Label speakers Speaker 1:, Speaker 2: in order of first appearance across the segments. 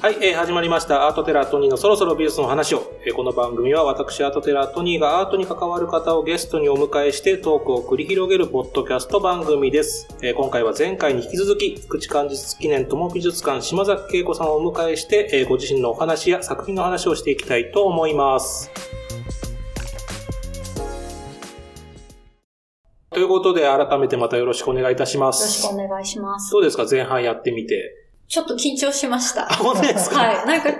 Speaker 1: はい、えー始まりました。アートテラートニーのそろそろ美術の話を。えーこの番組は私、アートテラートニーがアートに関わる方をゲストにお迎えしてトークを繰り広げるポッドキャスト番組です。えー今回は前回に引き続き、福知漢実記念友美術館島崎恵子さんをお迎えして、えーご自身のお話や作品の話をしていきたいと思います。ということで、改めてまたよろしくお願いいたしま
Speaker 2: よろし
Speaker 1: す。
Speaker 2: くお願いします。
Speaker 1: どうですか？前半やってみて。
Speaker 2: ちょっと緊張しました。
Speaker 1: 本当ですか？
Speaker 2: はい。なんか、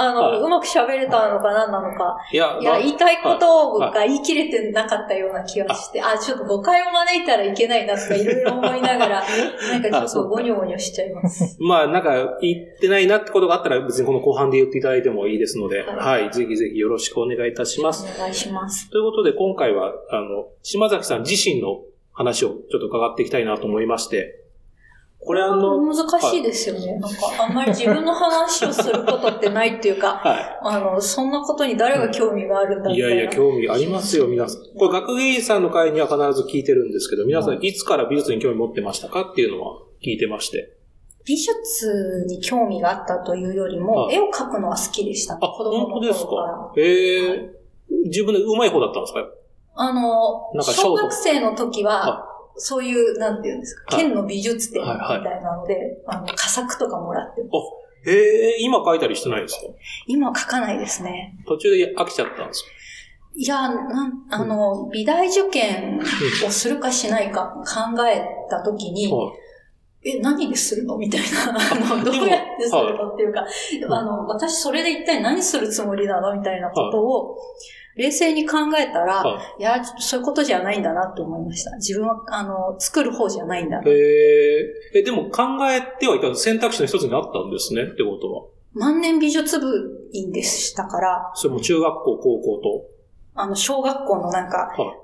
Speaker 2: あの、
Speaker 1: はいう
Speaker 2: まく喋れたのか何なのか。
Speaker 1: いや、
Speaker 2: いや、
Speaker 1: な
Speaker 2: 言いたいこと
Speaker 1: は
Speaker 2: が言い切れてなかったような気がして、あ、ちょっと誤解を招いたらいけないなとかいろいろ思いながら、なんかちょっとゴニョゴニョしちゃいます。
Speaker 1: まあ、なんか、言ってないなってことがあったら、別にこの後半で言っていただいてもいいですので、は、
Speaker 2: はい
Speaker 1: ぜひぜひよろしくお願いいたします。
Speaker 2: お願いします。
Speaker 1: ということで、今回は、あの、島崎さん自身の話をちょっと伺っていきたいなと思いまして、これあの、
Speaker 2: 難しいですよね。なんか、あんまり自分の話をすることってないっていうか、
Speaker 1: は
Speaker 2: あの、そんなことに誰が興味があるんだ
Speaker 1: い。い
Speaker 2: みたいな。
Speaker 1: やいや、興味ありますよ、皆さん。これ、学芸員さんの会には必ず聞いてるんですけど、皆さんいつから美術に興味持ってましたかっていうのは聞いてまして。
Speaker 2: 美術に興味があったというよりも、
Speaker 1: はい
Speaker 2: 絵を描くのは好きでしたね。
Speaker 1: あ、
Speaker 2: 子供の
Speaker 1: 本当です
Speaker 2: 頃か？ら。
Speaker 1: かへえ、自分で上手い方だったんですか？
Speaker 2: あの、小学生の時は
Speaker 1: は、
Speaker 2: そういう、なんていうんですか、
Speaker 1: はい。
Speaker 2: 県の美術展み
Speaker 1: はいはい。
Speaker 2: たいなので、あの、佳作とかもらってます。
Speaker 1: へえ、今書いたりしてないですか？
Speaker 2: 今は描かないですね。
Speaker 1: 途中で飽きちゃったんですか？
Speaker 2: いや、なん、あの、美大受験をするかしないか考えた時に、
Speaker 1: はい。
Speaker 2: え、何でするの？みたいな。あの、どうやってするの？っていうか、あの、私それで一体何するつもりなの？みたいなことを、冷静に考えたら、
Speaker 1: はい
Speaker 2: や、そういうことじゃないんだなって思いました。自分は、あの、作る方じゃないんだな。
Speaker 1: へえ、え、でも考えてはいた選択肢の一つにあったんですねってことは。
Speaker 2: 万年美術部員でしたから、
Speaker 1: それも中学校、高校と。
Speaker 2: あの、小学校のなんか
Speaker 1: は、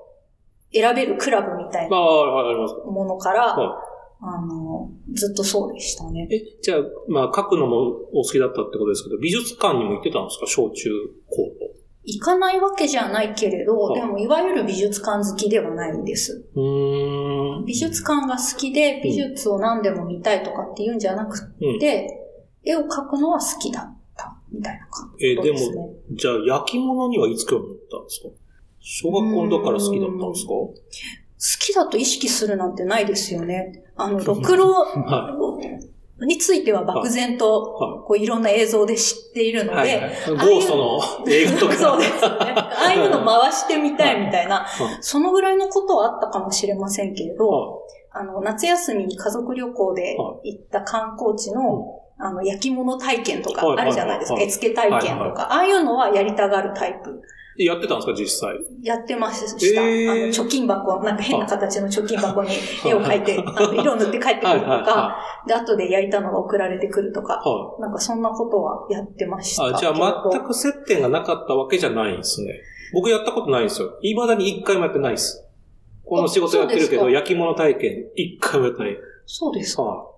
Speaker 2: 選べるクラブみたいな。ものから、
Speaker 1: は
Speaker 2: あの、ずっとそうでしたね。
Speaker 1: え、じゃあ、まあ、書くのもお好きだったってことですけど、美術館にも行ってたんですか？小中高と。
Speaker 2: 行かないわけじゃないけれど、
Speaker 1: はい
Speaker 2: でも、いわゆる美術館好きではないんです。美術館が好きで、美術を何でも見たいとかっていうんじゃなく
Speaker 1: うん。
Speaker 2: て、絵を描くのは好きだった、みたいな感
Speaker 1: え、
Speaker 2: じ
Speaker 1: で
Speaker 2: ですね。
Speaker 1: も、じゃあ、焼き物にはいつ興味持ったんですか？小学校の時から好きだったんですか？
Speaker 2: 好きだと意識するなんてないですよね。あの、ろくろ
Speaker 1: は
Speaker 2: については漠然と、
Speaker 1: は
Speaker 2: こういろんな映像で知っているので、
Speaker 1: はいはい。ゴーストの映画とか。
Speaker 2: そうですね。ああいうの回してみたいみたいな
Speaker 1: は、
Speaker 2: そのぐらいのことはあったかもしれませんけれど、
Speaker 1: は
Speaker 2: あの、夏休みに家族旅行で
Speaker 1: は
Speaker 2: 行った観光地の、あの、焼き物体験とか
Speaker 1: はい
Speaker 2: あるじゃないですか。
Speaker 1: はい
Speaker 2: 絵付け体験
Speaker 1: はい
Speaker 2: とか。ああいうのはやりたがるタイプ。
Speaker 1: い。やってたんですか実際。
Speaker 2: やってました。
Speaker 1: へー
Speaker 2: あの、貯金箱、なんか変な形の貯金箱に絵を描いて、あの色塗って帰ってくると
Speaker 1: はいはい
Speaker 2: か、で、後で焼いたのが送られてくるとか、
Speaker 1: は
Speaker 2: なんかそんなことはやってました。
Speaker 1: あ、じゃあ全く接点がなかったわけじゃないんですね。僕やったことないんですよ。未だに一回もやってないです。この仕事やってるけど、焼き物体験一回もやってない。
Speaker 2: そうですか。
Speaker 1: は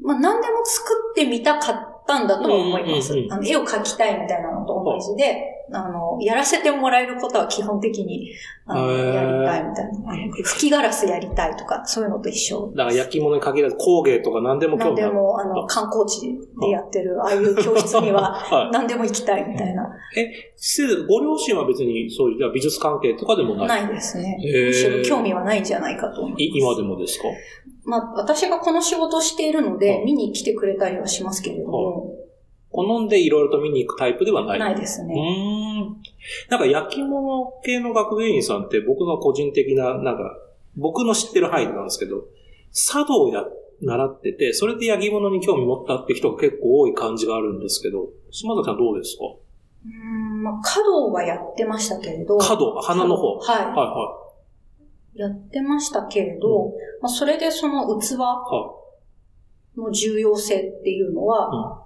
Speaker 2: まあ、何でも作ってみたかったんだと思います。
Speaker 1: うんうんうん
Speaker 2: あの絵を描きたいみたいなのと同じで、あの、やらせてもらえることは基本的に、あの、やりたいみたいな。あの吹きガラスやりたいとか、そういうのと一緒。
Speaker 1: い。だから焼き物に限らず工芸とか何でも興味ある。
Speaker 2: 何でも、あの、観光地でやってる、ああいう教室には、
Speaker 1: は
Speaker 2: 何でも行きたいみたいな。
Speaker 1: い。え、せご両親は別にそういうじゃあ美術関係とかでもない？
Speaker 2: ないですね。むしろ興味はないんじゃないかと思います。
Speaker 1: い今でもですか？
Speaker 2: まあ、私がこの仕事をしているの
Speaker 1: は
Speaker 2: で、
Speaker 1: い
Speaker 2: 見に来てくれたりはしますけれども、
Speaker 1: 好んでいろいろと見に行くタイプではない。う
Speaker 2: ないですね。
Speaker 1: ーん。なんか焼き物系の学芸員さんって僕の個人的な、なんか、僕の知ってる範囲なんですけど、茶道をや、習ってて、それで焼き物に興味持ったって人が結構多い感じがあるんですけど、島崎さんどうですか？
Speaker 2: うーん、まあ、華道はやってましたけれど、
Speaker 1: 角、花の方。はい
Speaker 2: はい。
Speaker 1: は
Speaker 2: やってましたけれど、まあ、それでその器の重要性っていうのは、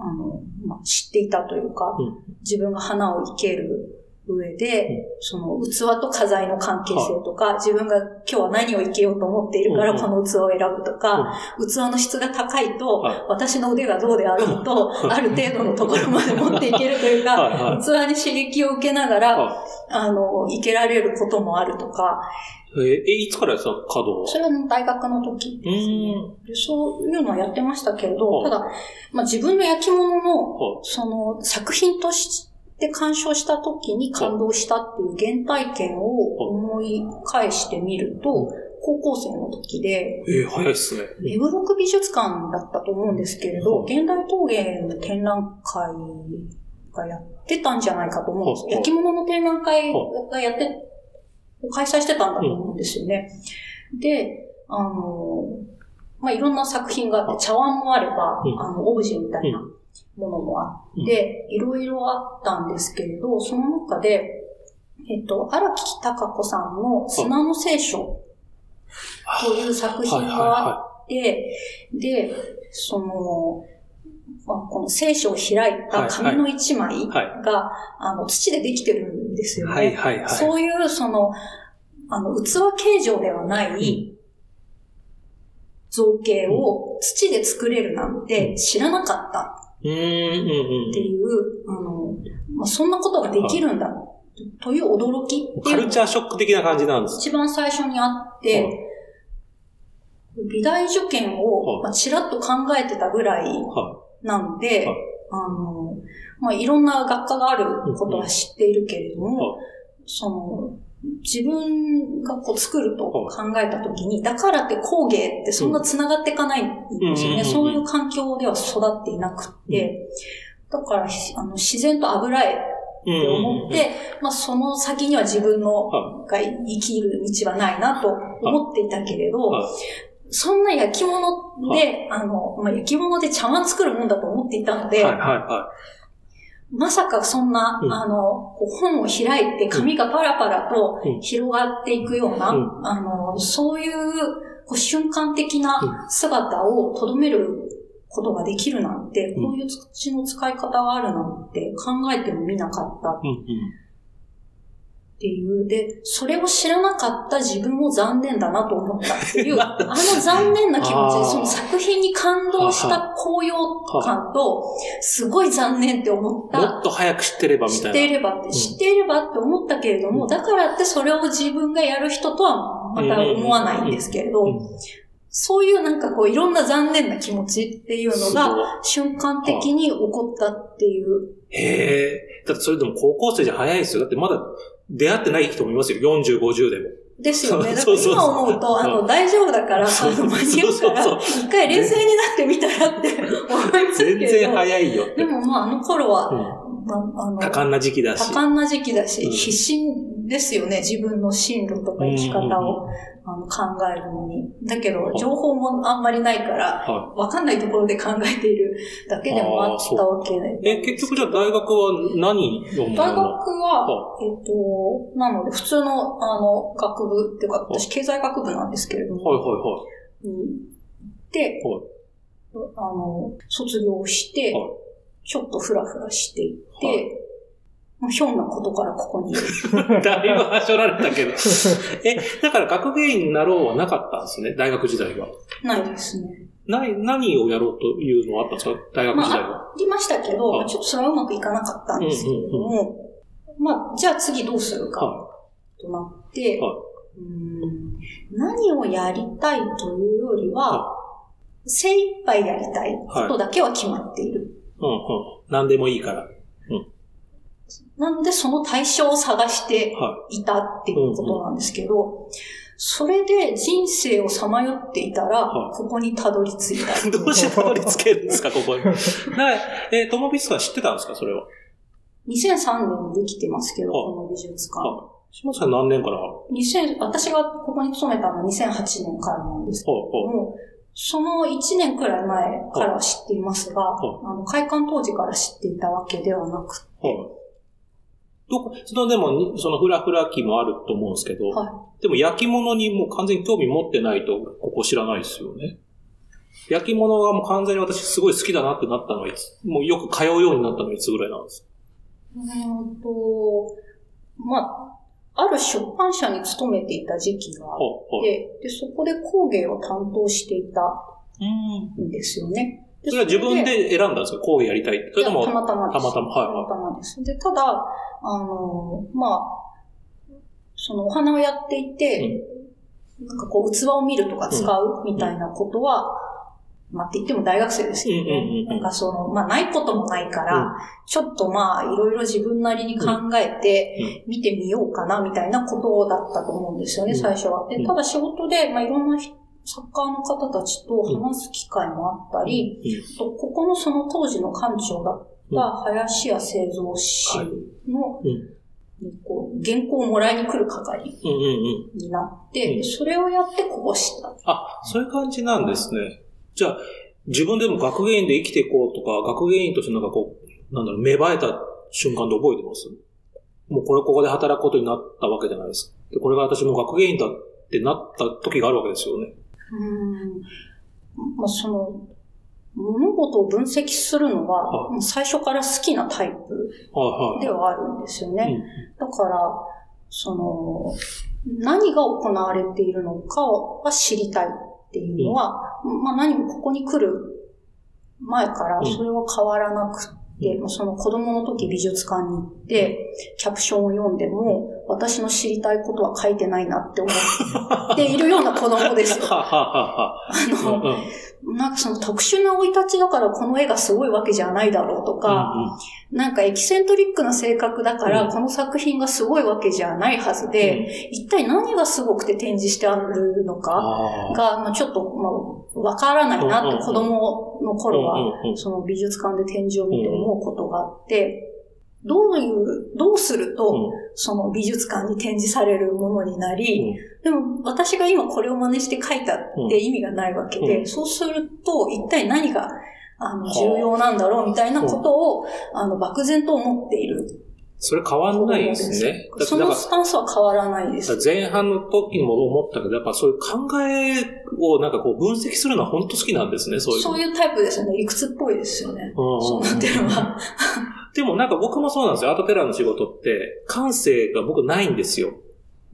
Speaker 2: あの、まあ、知っていたというか、
Speaker 1: うん。
Speaker 2: 自分が花を生ける上で、その器と花材の関係性とか、自分が今日は何を生けようと思っているからこの器を選ぶとか、器の質が高いと、
Speaker 1: はい。
Speaker 2: 私の腕がどうであろうと、ある程度のところまで持っていけるというか、器に刺激を受けながら、
Speaker 1: は
Speaker 2: あの、生けられることもあるとか、
Speaker 1: えー、えいつからやってたの？稼働
Speaker 2: それは大学の時ですね。でそういうのはやってましたけれど、ただ、まあ、自分の焼き物の、その作品として鑑賞した時に感動したっていう原体験を思い返してみると、高校生の時で、
Speaker 1: えー、早いっすね。
Speaker 2: 目黒区美術館だったと思うんですけれど、現代陶芸の展覧会がやってたんじゃないかと思うんです。焼き物の展覧会がやって、開催してたんだと思うんですよね。で、あの、まあ、いろんな作品があって、茶碗もあれば、あの、オブジェみたいなものもあって、いろいろあったんですけれど、その中で、えっと、荒木隆子さんの砂の聖書という作品があって、で、その、この聖書を開いた紙の一枚が、あの、土でできてるんですよね。はいはいはい、そういう、その、あの、器形状ではない造形を土で作れるなんて知らなかったっていう、あの、まあ、そんなことができるんだという驚き
Speaker 1: カルチャーショック的な感じなんです。
Speaker 2: 一番最初にあって、美大受験を、まあ、ちらっと考えてたぐらいなんで、あの、まあ、いろんな学科があることは知っているけれども、その、自分がこう作ると考えたときに、だからって工芸ってそんな繋がっていかないんですよね。そういう環境では育っていなくて、だからあの自然と油絵って思って、まあその先には自分のが生きる道はないなと思っていたけれど、そんな焼き物で、あの、まあ、焼き物で茶碗作るもんだと思っていたので、はいはいはい、まさかそんな、うん、あの、本を開いて紙がパラパラと広がっていくような、うん、あの、そういうこう瞬間的な姿をとどめることができるなんて、こういう土の使い方があるなんて考えてもみなかった。うんうんっていう。で、それを知らなかった自分も残念だなと思ったっていう、あの残念な気持ちで、その作品に感動した高揚感と、すごい残念って思った。
Speaker 1: もっと早く知ってればみたいな。
Speaker 2: 知っていればって、知っていればって思ったけれども、だからってそれを自分がやる人とはまた思わないんですけれど、そういうなんかこういろんな残念な気持ちっていうのが瞬間的に起こったっていう。
Speaker 1: へえ。だってそれでも高校生じゃ早いですよ。だってまだ出会ってない人もいますよ。40、50でも。
Speaker 2: ですよね。だから今思うと、あの、大丈夫だから、あの、間に合うから、一回冷静になってみたらって思いますけど。全
Speaker 1: 然早いよ。
Speaker 2: でもまあ、あの頃は、
Speaker 1: まあ、あの、多感な時期だし。
Speaker 2: 多感な時期だし、必死ですよね。自分の進路とか生き方を。あの考えるのに。だけど、情報もあんまりないから、わかんないところで考えているだけでもあったわけで。
Speaker 1: え、結局じゃあ大学は何読ん
Speaker 2: だ大学は、えっ、と、なので普通の、あの、学部っていうか、私経済学部なんですけれども、はいはいはい。で、はい、あの、卒業して、はい、ちょっとふらふらしていって、はいひょんなことからここに。
Speaker 1: だいぶはしょられたけど。え、だから学芸員になろうはなかったんですね、大学時代は。
Speaker 2: ないですね。
Speaker 1: な何をやろうというのはあったんですか大学時代は。ま
Speaker 2: あ、ありましたけど、ちょっとそれはうまくいかなかったんですけれども、まあ、じゃあ次どうするか、となって、はい、うん何をやりたいというよりは、はい、精一杯やりたいことだけは決まっている。
Speaker 1: はい、うんうん。何でもいいから。
Speaker 2: なので、その対象を探していたっていうことなんですけど、それで人生をさまよっていたら、ここにたどり着いた。
Speaker 1: どうしてたどり着けるんですか、ここに？なえー、トモビスは知ってたんですか、それは
Speaker 2: ？2003年にできてますけど、この美術館。
Speaker 1: 島さん何年から
Speaker 2: ？2000私がここに勤めたのは2008年からなんですけども、その1年くらい前からは知っていますが、あの開館当時から知っていたわけではなくて、
Speaker 1: どこ、そのでも、そのフラフラ期もあると思うんですけど、はい、でも焼き物にもう完全に興味持ってないと、ここ知らないですよね。焼き物がもう完全に私すごい好きだなってなったのはいつ、もうよく通うようになったのはいつぐらいなんですか？
Speaker 2: うんと、まあ、ある出版社に勤めていた時期があって、で、そこで工芸を担当していたんですよね。
Speaker 1: それは自分で選んだんですか？工芸やりたいそれとも
Speaker 2: たまたま
Speaker 1: です。たまたま、はい。
Speaker 2: たまたまです。で、ただ、あの、まあ、そのお花をやっていて、なんかこう、器を見るとか使うみたいなことは、まあって言っても大学生ですけどね。なんかその、まあないこともないから、ちょっとまあいろいろ自分なりに考えて見てみようかなみたいなことだったと思うんですよね、最初は。で、ただ仕事で、まあいろんなサッカーの方たちと話す機会もあったり、とここのその当時の館長だった林家製造士の、こう、原稿をもらいに来る係になって、それをやってこぼした。
Speaker 1: あ、そういう感じなんですね。じゃあ、自分でも学芸員で生きていこうとか、学芸員としてなんかこう、なんだろう、芽生えた瞬間で覚えてます？もうこれここで働くことになったわけじゃないですか。で、これが私も学芸員だってなった時があるわけですよね。
Speaker 2: うん。まあ、その、物事を分析するのは、はい、最初から好きなタイプではあるんですよね。だから、その、何が行われているのかは知りたいっていうのは、うん、まあ何もここに来る前からそれは変わらなくて、うん、その子供の時美術館に行って、キャプションを読んでも、私の知りたいことは書いてないなって思って いるような子供ですよ。あの、なんかその特殊な生い立ちだからこの絵がすごいわけじゃないだろうとか、うんうん、なんかエキセントリックな性格だからこの作品がすごいわけじゃないはずで、うん、一体何がすごくて展示してあるのかが、まあ、ちょっと、まあ、わからないなって子供の頃は、その美術館で展示を見て思うことがあって、どういう、どうすると、その美術館に展示されるものになり、でも私が今これを真似して書いたって意味がないわけで、そうすると一体何があの重要なんだろうみたいなことを、あの漠然と思っている。
Speaker 1: それ変わんないですね。
Speaker 2: そのスタンスは変わらないです。
Speaker 1: 前半の時にも思ったけど、やっぱそういう考えをなんかこう分析するのは本当好きなんですね、そういう。
Speaker 2: そういうタイプですよね。理屈っぽいですよね。そうなってるのは。
Speaker 1: でもなんか僕もそうなんですよ。アートテラーの仕事って、感性が僕ないんですよ。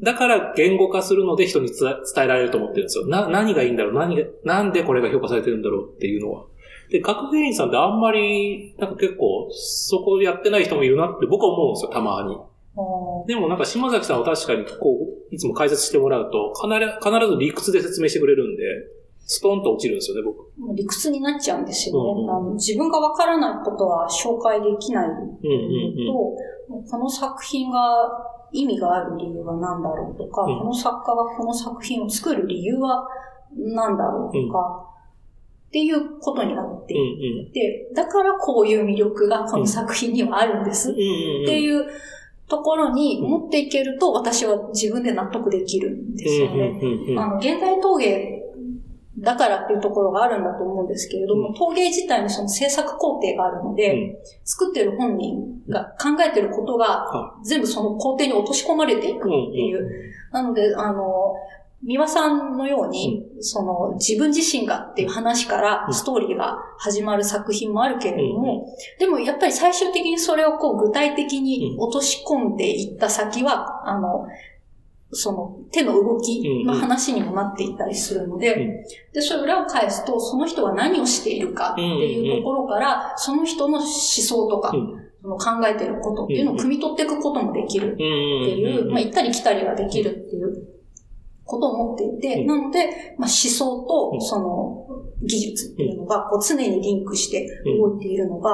Speaker 1: だから言語化するので人に伝えられると思ってるんですよ。な、何がいいんだろう何が、なんでこれが評価されてるんだろうっていうのは。で、学芸員さんってあんまり、なんか結構、そこやってない人もいるなって僕は思うんですよ、たまに。でもなんか島崎さんは確かにこう、いつも解説してもらうと、必ず理屈で説明してくれるんで、ストンと落ちるんですよね、僕。
Speaker 2: 理屈になっちゃうんですよね。うんうん、あの自分がわからないことは紹介できないと、うんうんうん、この作品が意味がある理由は何だろうとか、うん、この作家がこの作品を作る理由は何だろうとか、っていうことになっていて、だからこういう魅力がこの作品にはあるんです。っていうところに持っていけると私は自分で納得できるんですよね。あの、現代陶芸だからっていうところがあるんだと思うんですけれども、陶芸自体にその制作工程があるので、作ってる本人が考えてることが全部その工程に落とし込まれていくっていう。なので、あの、三輪さんのように、その自分自身がっていう話からストーリーが始まる作品もあるけれども、でもやっぱり最終的にそれをこう具体的に落とし込んでいった先は、あの、その手の動きの話にもなっていたりするので、で、それ裏を返すと、その人が何をしているかっていうところから、その人の思想とか、その考えてることっていうのを汲み取っていくこともできるっていう、まあ行ったり来たりができるっていうことを持っていて、なので、まあ、思想とその技術っていうのがこう常にリンクして動いているのが、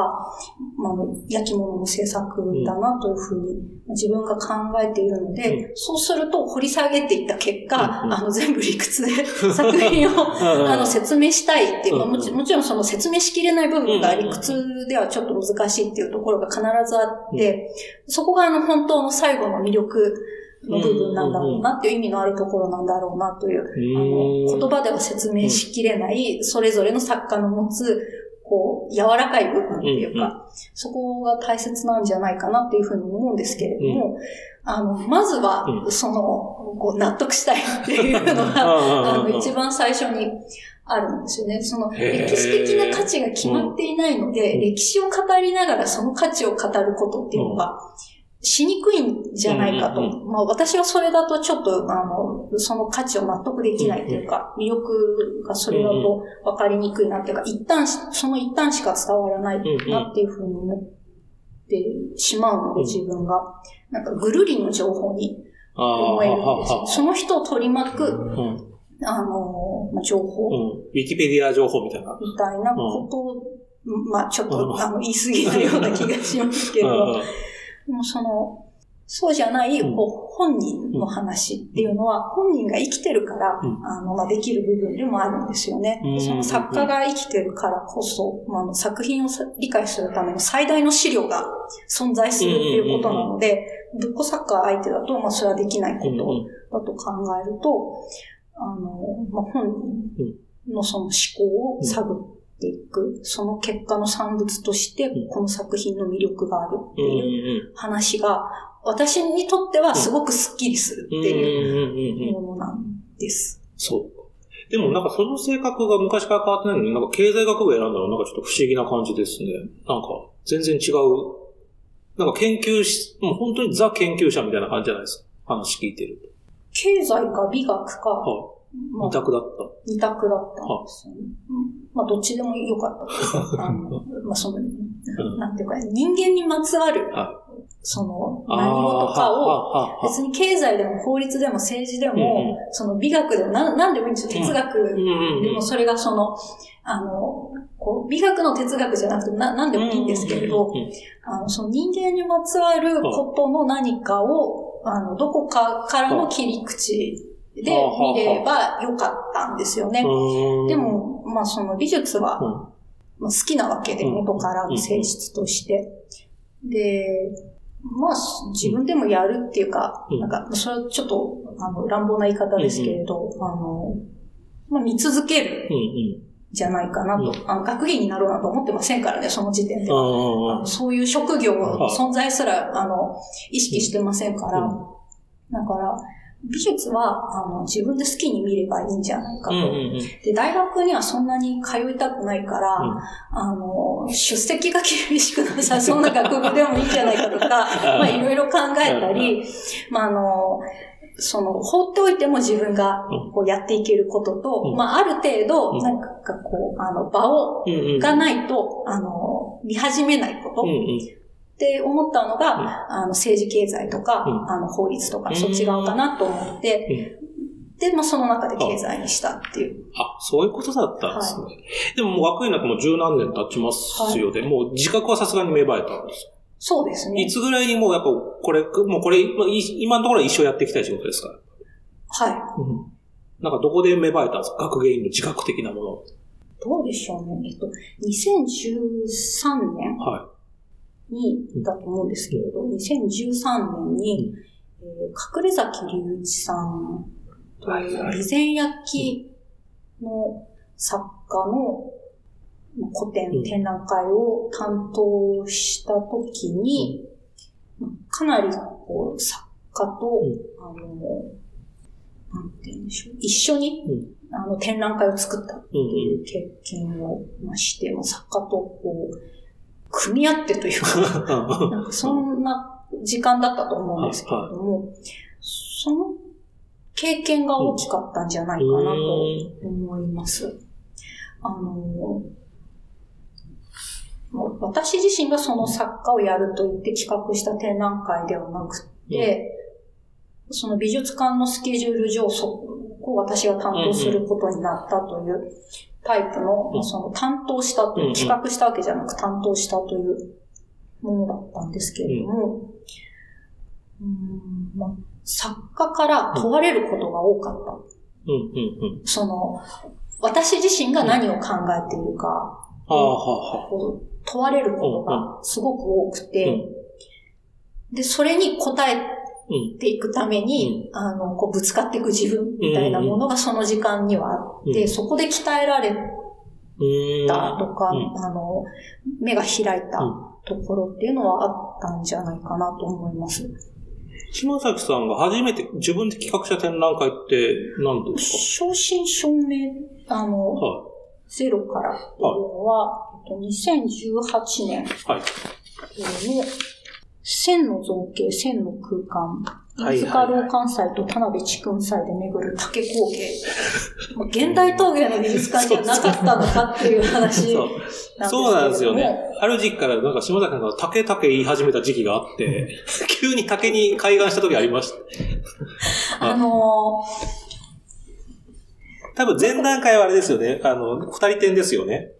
Speaker 2: まあ、焼き物の制作だなというふうに自分が考えているので、そうすると掘り下げていった結果、あの全部理屈で 作品をあの説明したいっていうか、もちもちろんその説明しきれない部分が理屈ではちょっと難しいっていうところが必ずあって、そこがあの本当の最後の魅力の部分なんだろうなっていう意味のあるところなんだろうなという、あの、言葉では説明しきれない、それぞれの作家の持つ、こう、柔らかい部分っていうか、そこが大切なんじゃないかなっていうふうに思うんですけれども、あの、まずは、その、こう、納得したいっていうのが、あの、一番最初にあるんですよね。その、歴史的な価値が決まっていないので、歴史を語りながらその価値を語ることっていうのが、しにくいんじゃないかと。まあ私はそれだとちょっと、あの、その価値を納得できないというか、魅力がそれだと分かりにくいなっていうか、一旦、その一旦しか伝わらないなっていうふうに思ってしまうので、自分が。なんかぐるりの情報に思えるんですその人を取り巻く、あの、まあ、情報、
Speaker 1: うん。ウィキペディア情報みたいな。
Speaker 2: みたいなことを、まあちょっと、あの、言い過ぎないような気がしますけど、でもその、そうじゃない、こう、本人の話っていうのは、本人が生きてるから、あの、まあ、できる部分でもあるんですよね。その作家が生きてるからこそ、まあ、作品を理解するための最大の資料が存在するっていうことなので、ぶっこ作家相手だと、まあ、それはできないことだと考えると、あの、まあ、本人のその思考を探っていく、その結果の産物として、この作品の魅力があるっていう話が、私にとってはすごくスッキリするっていうものなんです。
Speaker 1: そう。でもなんかその性格が昔から変わってないのに、なんか経済学部選んだらなんかちょっと不思議な感じですね。なんか全然違う。なんか研究し、もう本当にザ研究者みたいな感じじゃないですか。話聞いてると。
Speaker 2: 経済か美学か。
Speaker 1: は二択だった。
Speaker 2: 二択だったんですよね。まあ、どっちでもよかったあの、まあ、その、なんていうか、人間にまつわる、その、何事かを、別に経済でも法律でも政治でも、その美学でも、ななんでもいいんですよ。哲学でもそれがその、あの、こう、美学の哲学じゃなくて、な、なんでもいいんですけれど、あの、その人間にまつわることの何かを、あの、どこかからの切り口で見ればよかったんですよね。でも、まあその美術は、まあ、好きなわけで、元からの性質として。で、まあ、自分でもやるっていうか、なんか、それはちょっと、あの、乱暴な言い方ですけれど、あの、まあ、見続ける、じゃないかなと、あの、学芸になろうなと思ってませんからね、その時点で。は。そういう職業、存在すら、あの、意識してませんから、だから、美術はあの自分で好きに見ればいいんじゃないかと、で。大学にはそんなに通いたくないから、うん、あの、出席が厳しくなさそうな学部でもいいんじゃないかとか、まあいろいろ考えたり、まああの、その、放っておいても自分がこうやっていけることと、うん、まあある程度、なんかこう、あの、場を、がないと、あの、見始めないこと。って思ったのが、うん、あの政治経済とか、うん、あの法律とか、そっち側かなと思って、で、まあその中で経済にしたっていう。
Speaker 1: あ、そういうことだったんですね。はい、でももう学院なんてもう十何年経ちますよで、はい、もう自覚はさすがに芽生えたんです
Speaker 2: そうですね。
Speaker 1: いつぐらいにもうやっぱこれ、もうこれ、今のところは一生やっていきたい仕事ですか？
Speaker 2: はい。
Speaker 1: うん。なんかどこで芽生えたんですか？学芸員の自覚的なもの。
Speaker 2: どうでしょうね。えっと、2013年？
Speaker 1: はい。
Speaker 2: に、だと思うんですけれど、2013年に、えー、隠れ崎隆一さんという備前焼の作家の古典展覧会を担当したときに、かなりこう作家と、あの、なんて言うんでしょう、一緒に、あの展覧会を作ったっていう経験をして、作家とこう、組み合ってというか、なんかそんな時間だったと思うんですけれども、その経験が大きかったんじゃないかなと思います。あの、私自身がその作家をやると言って企画した展覧会ではなくて、その美術館のスケジュール上、そこを私が担当することになったというタイプの、その担当したという、企画したわけじゃなく担当したというものだったんですけれども、うんまあ、作家から問われることが多かった。その、私自身が何を考えているか、問われることがすごく多くて、で、それに答えていくために、うん、あの、こうぶつかっていく自分みたいなものがその時間にはあって、うん、そこで鍛えられたとか、うん、あの、目が開いたところっていうのはあったんじゃないかなと思います。
Speaker 1: 島崎さんが初めて自分で企画した展覧会って何ですか？
Speaker 2: 正真正銘、あの、はい、ゼロからというのは、はい、2018年の線の造形、線の空間、飯塚老関祭と田辺地君祭で巡る竹工芸。現代陶芸の美術館じゃなかったのかっていう話
Speaker 1: そうそうなんですよね。ある時期からなんか島崎さんが竹竹言い始めた時期があって、急に竹に開眼した時ありました。
Speaker 2: あの
Speaker 1: ー、多分前段階はあれですよね。あの、二人展ですよね。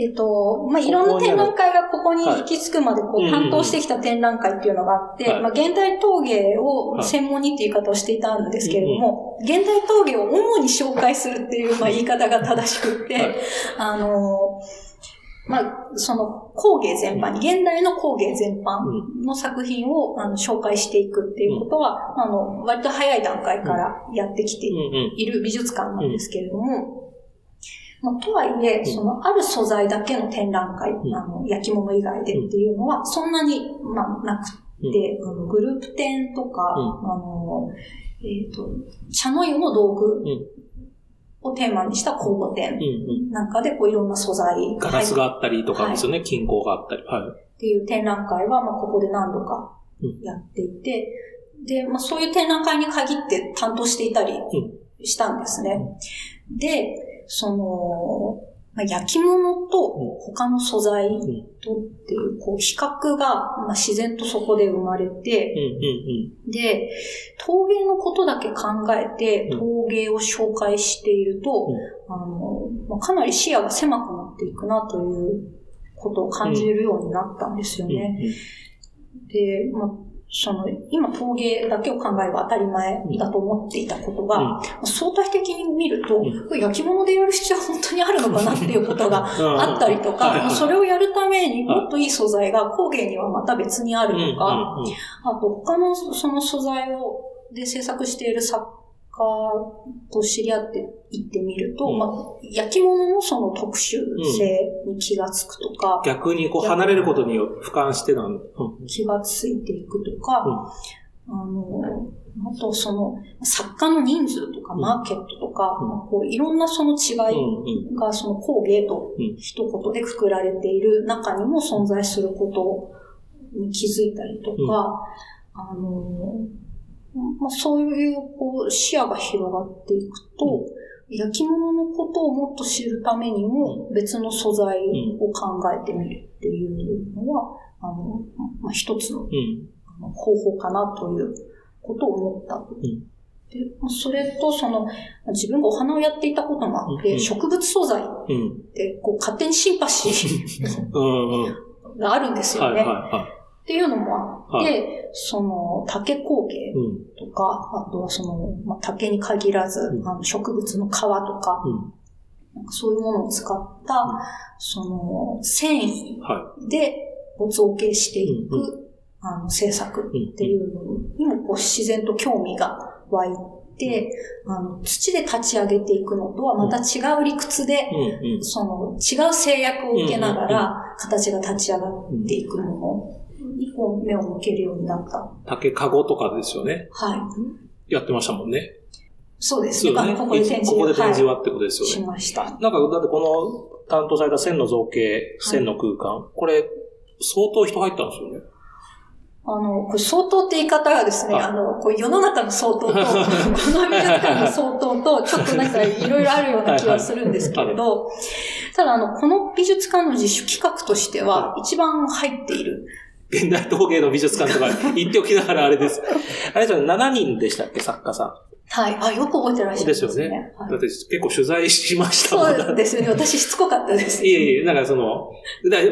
Speaker 2: えっと、まあ、いろんな展覧会がここに行き着くまでこう担当してきた展覧会っていうのがあって、まあ、現代陶芸を専門にっていう言い方をしていたんですけれども、現代陶芸を主に紹介するっていう、まあ、言い方が正しくて、あの、まあ、その工芸全般に、現代の工芸全般の作品を、あの紹介していくっていうことは、あの、割と早い段階からやってきている美術館なんですけれども、まあ、とはいえ、その、ある素材だけの展覧会、あの、焼き物以外でっていうのは、そんなに、まあ、なくて、あのグループ展とか、あの、えっ、と、茶の湯の道具をテーマにした公募展なんかで、こう、いろんな素材
Speaker 1: ガラスがあったりとかですよね、金鉱があったり。はい。
Speaker 2: っていう展覧会は、まあ、ここで何度かやっていて、で、まあ、そういう展覧会に限って担当していたりしたんですね。で、その、まあ、焼き物と他の素材とっていう、こう、比較が、まあ、自然とそこで生まれて、で、陶芸のことだけ考えて、陶芸を紹介していると、あの、まあ、かなり視野が狭くなっていくなということを感じるようになったんですよね。で、まあその、今陶芸だけを考えれば当たり前だと思っていたことが、うん、相対的に見ると、うん、焼き物でやる必要は本当にあるのかなっていうことが あったりとか、それをやるためにもっといい素材が工芸にはまた別にあるとか、あと他のその素材をで制作している作と知り合って行ってみると、うん、まあ、焼き物のその特殊性に気がつくとか、
Speaker 1: うん、逆にこう離れることに俯瞰してなん、
Speaker 2: うん、気がついていくとか、あの、あとその作家の人数とかマーケットとか、こういろんなその違いがその工芸と一言でくくられている中にも存在することに気づいたりとか、あの、まあ、そういうこう視野が広がっていくと、焼き物のことをもっと知るためにも別の素材を考えてみるっていうのは、あの、まあ、一つの方法かなということを思った。でそれと、その、自分がお花をやっていたこともあって、植物素材ってこう勝手にシンパシーがあるんですよね。っていうのもあって、その竹工芸とか、あとはその、まあ、竹に限らず、あの植物の皮とか、なんかそういうものを使った、その繊維で造形していく、あの制作っていうのにもこう自然と興味が湧いて、あの土で立ち上げていくのとはまた違う理屈で、その違う制約を受けながら形が立ち上がっていくものにこう目を向けるようになった。
Speaker 1: 竹かごとかですよね。
Speaker 2: は
Speaker 1: い。やってましたもんね。
Speaker 2: そうですね。
Speaker 1: ねここで展示ここで展示はってことですよね。
Speaker 2: しました。なんか、
Speaker 1: だってこの担当された線の造形、線の空間、はい、これ、相当人入ったんですよね。
Speaker 2: あの、これ相当って言い方がですね、あの、こう世の中の相当と、この美術館の相当と、ちょっとなんかいろいろあるような気はするんですけれど、ただあの、この美術館の自主企画としては、一番入っている
Speaker 1: 現代陶芸の美術館とか 言っておきながらあれです。あれじゃ7人でしたっけ、作家さん。
Speaker 2: はい。あ、よく覚えてらっしゃる、
Speaker 1: ね、ですよね。はい、だって結構取材しました
Speaker 2: もんそうですよね。私しつこかったです。
Speaker 1: いえいえ、なんかその、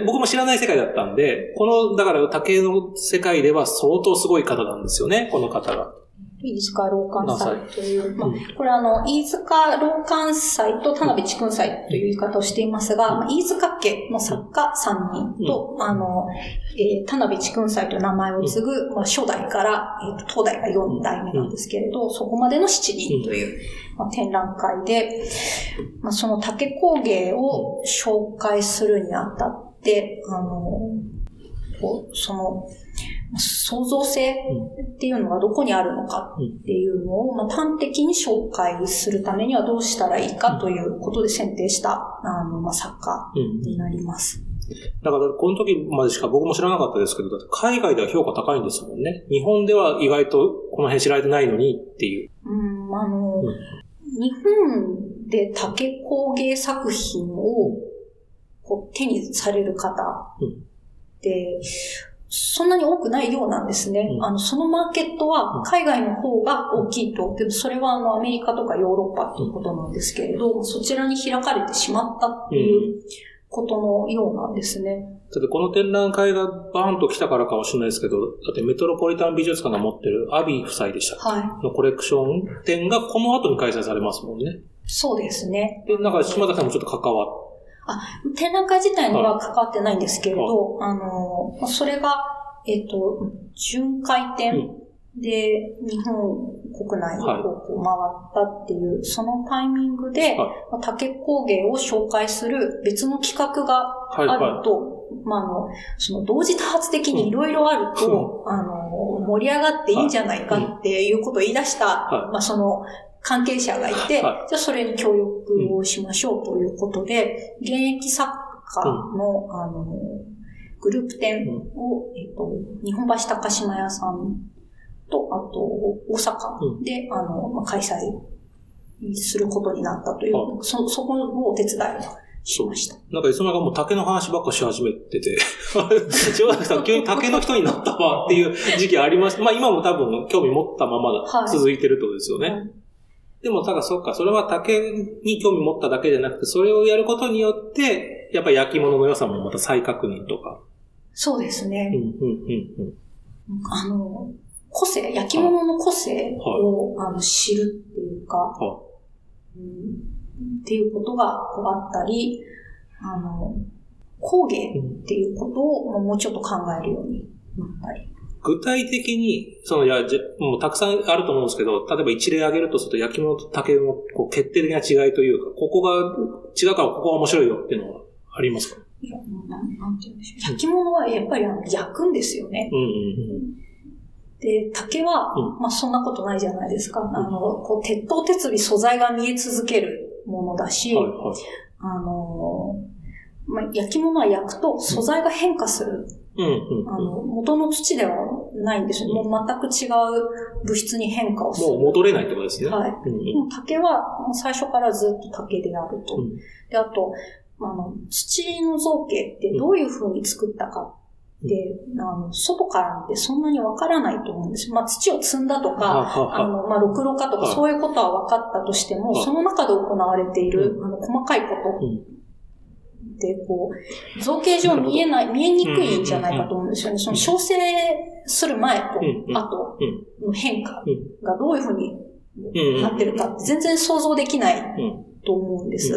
Speaker 1: 僕も知らない世界だったんで、この、だから竹の世界では相当すごい方なんですよね、この方が。
Speaker 2: 飯塚老館祭という、まあ、これあの、飯塚老館祭と田辺地君祭という言い方をしていますが、まあ、飯塚家の作家3人と、あの、えー、田辺地君祭という名前を継ぐ、まあ、初代から、えー、東大が4代目なんですけれど、そこまでの7人という、まあ、展覧会で、まあ、その竹工芸を紹介するにあたって、あの、その、創造性っていうのがどこにあるのかっていうのを、まあ、端的に紹介するためにはどうしたらいいかということで選定したあの、まあ、作家になります。
Speaker 1: だから、この時までしか僕も知らなかったですけど、海外では評価高いんですもんね。日本では意外とこの辺知られてないのにっていう。
Speaker 2: うん、あの、うん、日本で竹工芸作品をこう手にされる方って、そんなに多くないようなんですね。うん、あの、そのマーケットは海外の方が大きいと。でもそれはあの、アメリカとかヨーロッパということなんですけれど、そちらに開かれてしまったっていうことのようなんですね。
Speaker 1: だってこの展覧会がバーンと来たからかもしれないですけど、だってメトロポリタン美術館が持ってるアビー夫妻でしたっけ、はい、のコレクション展がこの後に開催されますもんね。
Speaker 2: そうですね。
Speaker 1: で、なんか島田さんもちょっと関わっ
Speaker 2: あ、展覧会自体には関わってないんですけれど、はい、あの、それが、えっ、ー、と、巡回展で日本国内をこう回ったっていう、はい、そのタイミングで、はい、竹工芸を紹介する別の企画があると、はいまあ、あの、その同時多発的にいろいろあると、うん、あの、盛り上がっていいんじゃないかっていうことを言い出した、まあ、その、関係者がいて、はい、じゃあそれに協力をしましょうということで、現役作家の、あの、グループ展を、えっと、日本橋高島屋さんと、あと、大阪で、あの、まあ、開催することになったという、そ、そこのお手伝いをしました。
Speaker 1: なんか、いつの間も竹の話ばっかし始めてて、塩崎さん急に竹の人になったわっていう時期ありました。まあ今も多分興味持ったまま続いてるってことですよね。はいでも、ただそっか、それは竹に興味持っただけじゃなくて、それをやることによって、やっぱり焼き物の良さもまた再確認とか。
Speaker 2: そうですね。うん、うん、うん、うん。あの、個性、焼き物の個性を、はい、あの知るっていうか、はい、うん、っていうことがこうあったり、あの、工芸っていうことをもうちょっと考えるようになったり。
Speaker 1: 具体的に、その、いや、じもうたくさんあると思うんですけど、例えば一例挙げるとすると、焼き物と竹のこう決定的な違いというか、ここが違うからここが面白いよっていうのはありますか？
Speaker 2: いや、なん、なんて言うんでしょう。焼き物はやっぱりあの焼くんですよね。うんうんうん。で、竹は、まあそんなことないじゃないですか。あの、こう、鉄塔鉄尾素材が見え続けるものだし、はいはい、あの、まあ、焼き物は焼くと素材が変化する。うんうん、あの元の土ではないんですよ。もう全く違う物質に変化をする。
Speaker 1: もう戻れないってことですね。
Speaker 2: はい。うん、竹は最初からずっと竹であると。うん、で、あと、あの、土の造形ってどういう風に作ったかで、あの、外から見てそんなにわからないと思うんですよ。まあ、土を積んだとか、あの、まあ、ろくろかとか、そういうことは分かったとしても、その中で行われている、あの、細かいことって、こう、造形上見えない、見えにくいんじゃないかと思うんですよね。その調整する前と後の変化がどういうふうになってるかって全然想像できないと思うんです。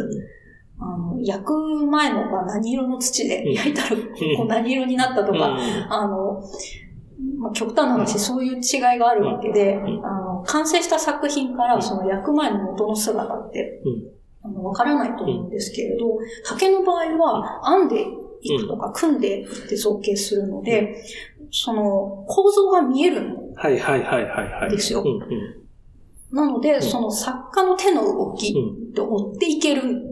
Speaker 2: あの、焼く前のが何色の土で焼いたらこう何色になったとか、あの、まあ、極端な話、そういう違いがあるわけで、あの、完成した作品からその焼く前の元の姿って、あの、わからないと思うんですけれど、竹の場合は編んでいくとか組んでいって造形するので、その構造が見えるんですよ。なので、その作家の手の動きで追っていける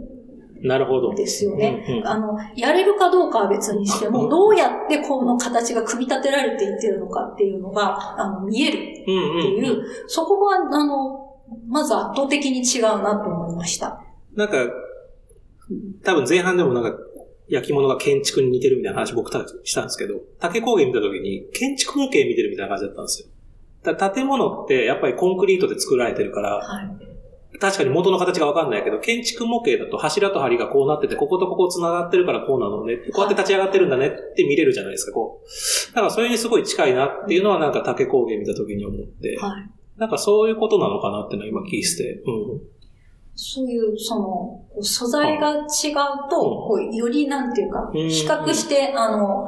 Speaker 1: なるほど。
Speaker 2: ですよね、あの、やれるかどうかは別にしても、どうやってこの形が組み立てられていってるのかっていうのが、あの、見えるっていう、そこが、あの、まず圧倒的に違うなと思いました。
Speaker 1: なんか、多分前半でもなんか、焼き物が建築に似てるみたいな話僕たちしたんですけど、竹工芸見た時に建築模型見てるみたいな感じだったんですよ。だ建物ってやっぱりコンクリートで作られてるから、はい、確かに元の形がわかんないけど、建築模型だと柱と梁がこうなってて、こことここ繋がってるからこうなのね、こうやって立ち上がってるんだねって見れるじゃないですか、こう。だからそれにすごい近いなっていうのはなんか竹工芸見た時に思って、はい、なんかそういうことなのかなっていうのは今聞いてて、うん。
Speaker 2: そういう、その、素材が違うと、こうよりなんていうか、比較して、あの、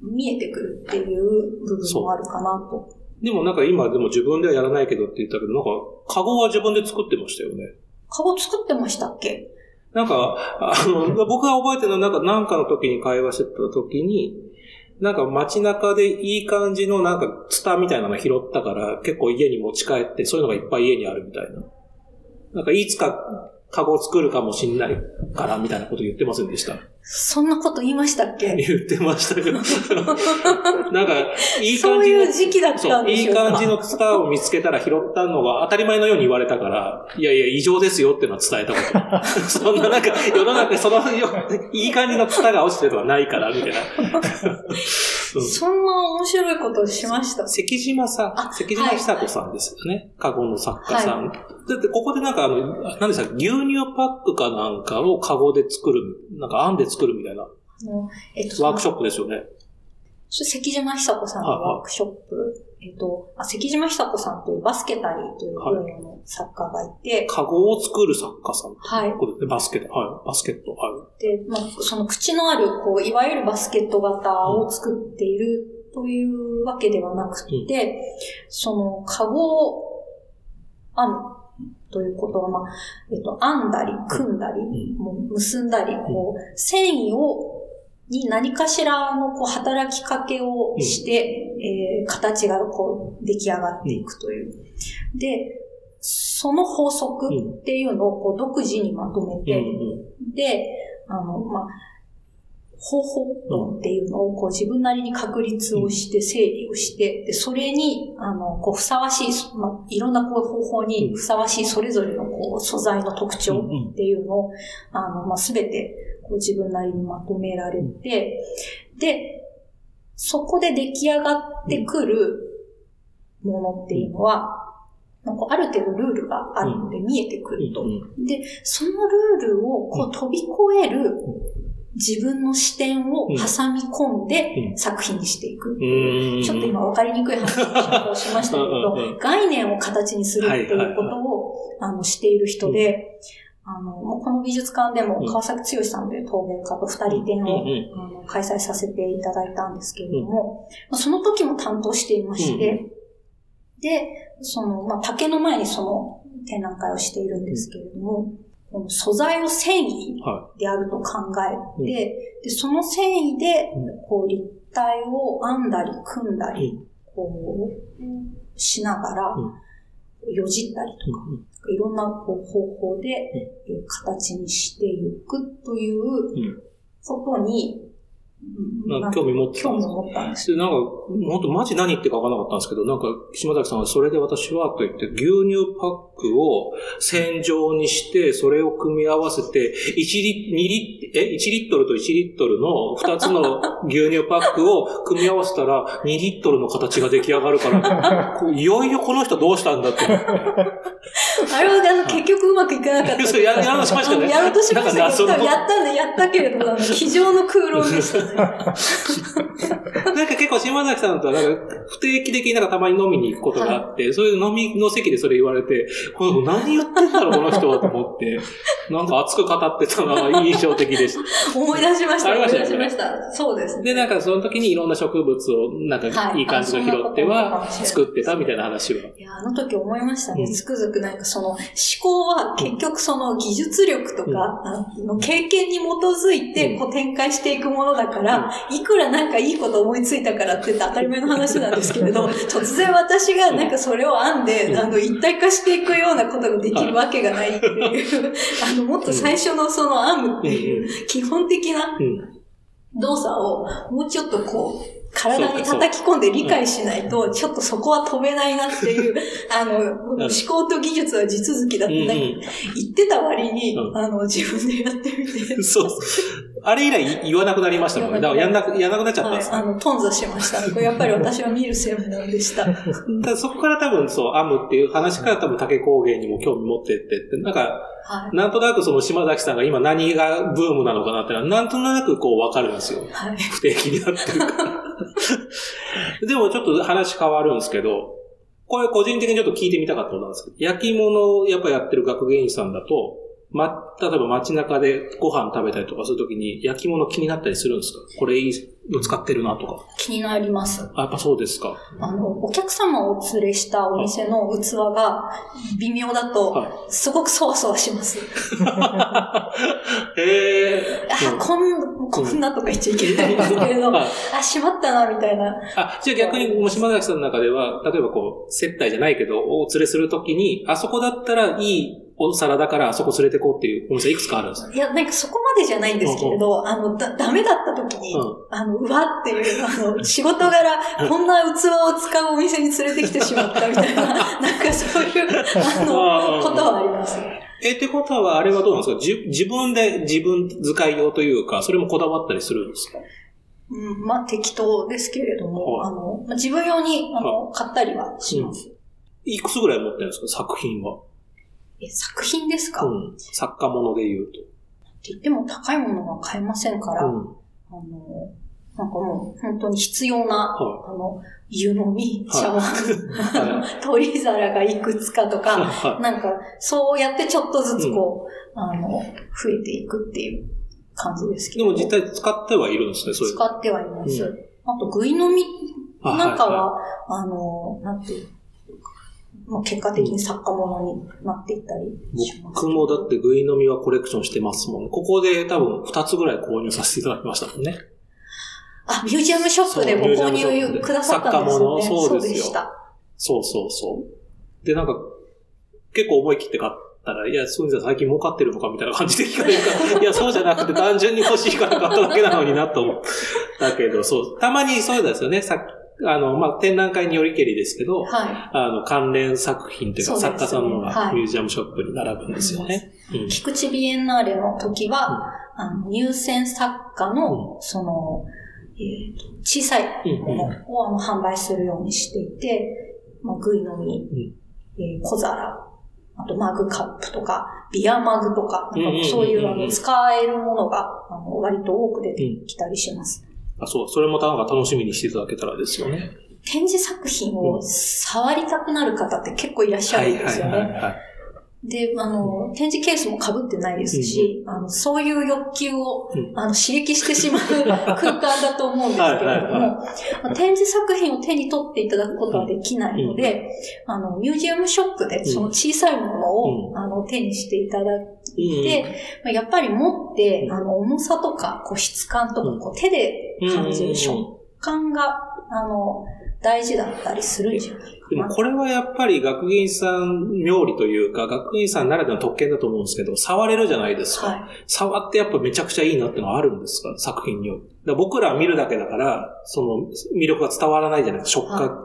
Speaker 2: 見えてくるっていう部分もあるかなと。
Speaker 1: でもなんか今でも自分ではやらないけどって言ったけど、なんか、カゴは自分で作ってましたよね。
Speaker 2: カゴ作ってましたっけ？
Speaker 1: なんか、あの、僕が覚えてるのは、なんか、なんかの時に会話してた時に、なんか街中でいい感じのなんかツタみたいなの拾ったから結構家に持ち帰ってそういうのがいっぱい家にあるみたいな。なんかいつかカゴを作るかもしんないからみたいなこと言ってませんでした？
Speaker 2: そんなこと言いましたっけ？
Speaker 1: 言ってましたけど。なんか、
Speaker 2: いい感じそういう時期だったんで
Speaker 1: しょうかいい感じのツタを見つけたら拾ったのが当たり前のように言われたから、いやいや、異常ですよっていうのは伝えたこと。そんななんか、世の中その、いい感じのツタが落ちてるとかないから、みたいな。
Speaker 2: そんな面白いことしました？
Speaker 1: 関島さん、関島久子さんですよね。カゴの作家さん。だってここでなんかあの、何でした牛乳パックかなんかをカゴで作る、なんか編んで作るみたいな、えっと、ワークショップですよね。
Speaker 2: 関島久子さんのワークショップ、えっと、あ関島久子さんというバスケタリーという分野の作家がいて、
Speaker 1: カゴを作る作家さん。
Speaker 2: はい。
Speaker 1: バスケット、はい。バスケット、は
Speaker 2: い。で、まあ、その口のある、こう、いわゆるバスケット型を作っているというわけではなくて、うん、その、カゴを編むということは、まあ、えっと、編んだり、組んだり、うん、もう結んだり、こう、繊維をに何かしらのこう働きかけをして、うん、えー、形がこう出来上がっていくという。で、その法則っていうのをこう独自にまとめて、うん、で、あの、まあ、方法論っていうのをこう自分なりに確立をして整理をして、で、それに、あの、こうふさわしい、まあ、いろんなこう方法にふさわしいそれぞれのこう素材の特徴っていうのを、あの、まあ、すべてこう自分なりにまとめられて、で、そこで出来上がってくるものっていうのは、なんかある程度ルールがあるので見えてくると。で、そのルールをこう飛び越える自分の視点を挟み込んで作品にしていく。うん、ちょっと今分かりにくい話をしましたけど、概念を形にするっていうことを、あのしている人で、あの、この美術館でも川崎剛さんという陶芸家と二人展を、あの開催させていただいたんですけれども、その時も担当していまして、で、その、まあ、竹の前にその展覧会をしているんですけれども、素材を繊維であると考えて、はい、でその繊維で、こう、立体を編んだり組ん。だり、こう、しながら、よじったりとか、いろんなこう方法で、形にしていくということに、
Speaker 1: 興味持って
Speaker 2: たんです。興味持ったんです。
Speaker 1: なんか、本当マジ何言ってか分からなかったんですけど、なんか、島崎さんはそれで私はと言って、牛乳パックを線状にして、それを組み合わせて、1リ、2リ、え、1リットルと1リットルの2つの 牛乳パックを組み合わせたら、2リットルの形が出来上がるから、いよいよこの人どうしたんだって。
Speaker 2: あれは、あの、結局うまくいかなかった。そう、
Speaker 1: や、やろうとしましたね。
Speaker 2: やろうとしましたけど、やったんで、やったけれども、机上の空論でしたね。
Speaker 1: なんか結構島崎さんとはなんか不定期的になんかたまに飲みに行くことがあって、はい、そういう飲みの席でそれ言われて、何言ってんだろう、この人はと思って、なんか熱く語ってたのが印象的でした。
Speaker 2: 思い出しました。思い出しました。そうですね。
Speaker 1: で、なんかその時にいろんな植物をなんかいい感じの拾っては作ってたみたいな話は。い
Speaker 2: や、あの時思いましたね。つくづくなんかその思考は結局その技術力とか、の経験に基づいてこう展開していくものだから、いくらなんかいいこと思いついたからって言って当たり前の話なんですけれど、突然私がなんかそれを編んで、あの、一体化していくようなことができるわけがないっていう、あの、もっと最初のその編むっていう基本的な動作をもうちょっとこう、体に叩き込んで理解しないと、ちょっとそこは飛べないなっていう、あの、思考と技術は地続きだって、言ってた割に、あの、自分でやってみて。
Speaker 1: そう。あれ以来言わなくなりましたもんね。だからやんなく、やんなくなっちゃったんです、
Speaker 2: はい、あの、頓挫しました。やっぱり私は見る専門でした。
Speaker 1: だそこから多分そう、編むっていう話から多分竹工芸にも興味持ってってって、なんか、はい、なんとなくその島崎さんが今何がブームなのかなってのは、なんとなくこうわかるんですよ。はい、不定期になってるから。でもちょっと話変わるんですけど、これ個人的にちょっと聞いてみたかったことなんですけど、焼き物をやっぱやってる学芸員さんだと、ま、例えば街中でご飯食べたりとかするときに焼き物気になったりするんですか？これいいの使ってるなとか。
Speaker 2: 気になります。
Speaker 1: あ、やっぱそうですか。
Speaker 2: あの、お客様をお連れしたお店の器が微妙だと、すごくそわそわします。
Speaker 1: へえ。
Speaker 2: あ、こん、こんなとか言っちゃいけないんですけれど、あ、しまったな、みたいな。
Speaker 1: あ、じゃあ逆に、も島崎さんの中では、例えばこう、接待じゃないけど、お連れするときに、あそこだったらいいお皿だからあそこ連れてこうっていうお店いくつかあるんです
Speaker 2: いや、なんかそこまでじゃないんですけれど、うんうん、あの、だ、ダメだった時に、うん、あの、うわっていう、あの、仕事柄、こんな器を使うお店に連れてきてしまったみたいな、なんかそういう、あの、ことはあります。
Speaker 1: え、ってことは、あれはどうなんですか？自分で自分使い用というか、それもこだわったりするんですか？
Speaker 2: うん、まあ適当ですけれども、はい、あの、まあ、自分用に、あの、買ったりはします。
Speaker 1: いくつぐらい持ってるんですか？作品は。
Speaker 2: え、作品ですか、う
Speaker 1: ん、作家もので言うと。って
Speaker 2: 言っても高いものは買えませんから、うん、あの、なんかもう本当に必要な、はい、あの、湯飲み、茶碗、はい、取り皿がいくつかとか、はい、なんかそうやってちょっとずつこう、うん、あの、増えていくっていう感じですけ
Speaker 1: ど。でも実際使ってはいるんですね、
Speaker 2: そういう。使ってはいます。うん、あと、具飲みなんかは、あの、なんていうまあ、結果的に作家物になっていったりし
Speaker 1: ます。僕もだってグイ飲みはコレクションしてますもんね。ここで多分2つぐらい購入させていただきましたもんね。
Speaker 2: あ、ミュージアムショップでご購入くださったんですよね。そうですよ。
Speaker 1: そうそうそう。で、なんか、結構思い切って買ったら、いや、そうじゃ最近儲かってるのかみたいな感じで聞かれるから、いや、そうじゃなくて単純に欲しいから買っただけなのになと思ったけど、そう、たまにそうですよね。さあの、まあ、展覧会によりけりですけど、はい、あの、関連作品というか、作家さんのがミュージアムショップに並ぶんですよね。
Speaker 2: うん、菊池ビエンナーレの時は、うん、あの入選作家の、その、えーと、小さいものを、あの販売するようにしていて、まあ、グイのみ、えー、小皿、あとマグカップとか、ビアマグとか、なんかそういうあの使えるものがあの割と多く出てきたりします。
Speaker 1: あ、そう、それもなんか楽しみにしていただけたらですよね。
Speaker 2: 展示作品を触りたくなる方って結構いらっしゃるんですよね。はいはいはいはい。で、あの、展示ケースも被ってないですし、うん、あの、そういう欲求を、うん、あの、刺激してしまう 空間だと思うんですけれども、展示作品を手に取っていただくことはできないので、うん、あの、ミュージアムショップでその小さいものを、あの、手にしていただいて、まあ、やっぱり持って、あの、重さとか、こう、質感とか、こう、手で感じる食感が、あの、大事だったりするんじゃない
Speaker 1: でもこれはやっぱり学芸員さん妙理というか、学芸員さんならではの特権だと思うんですけど、触れるじゃないですか。はい、触ってやっぱめちゃくちゃいいなってのはあるんですか？作品によって。僕らは見るだけだから、その魅力が伝わらないじゃないですか。触覚。はい、やっ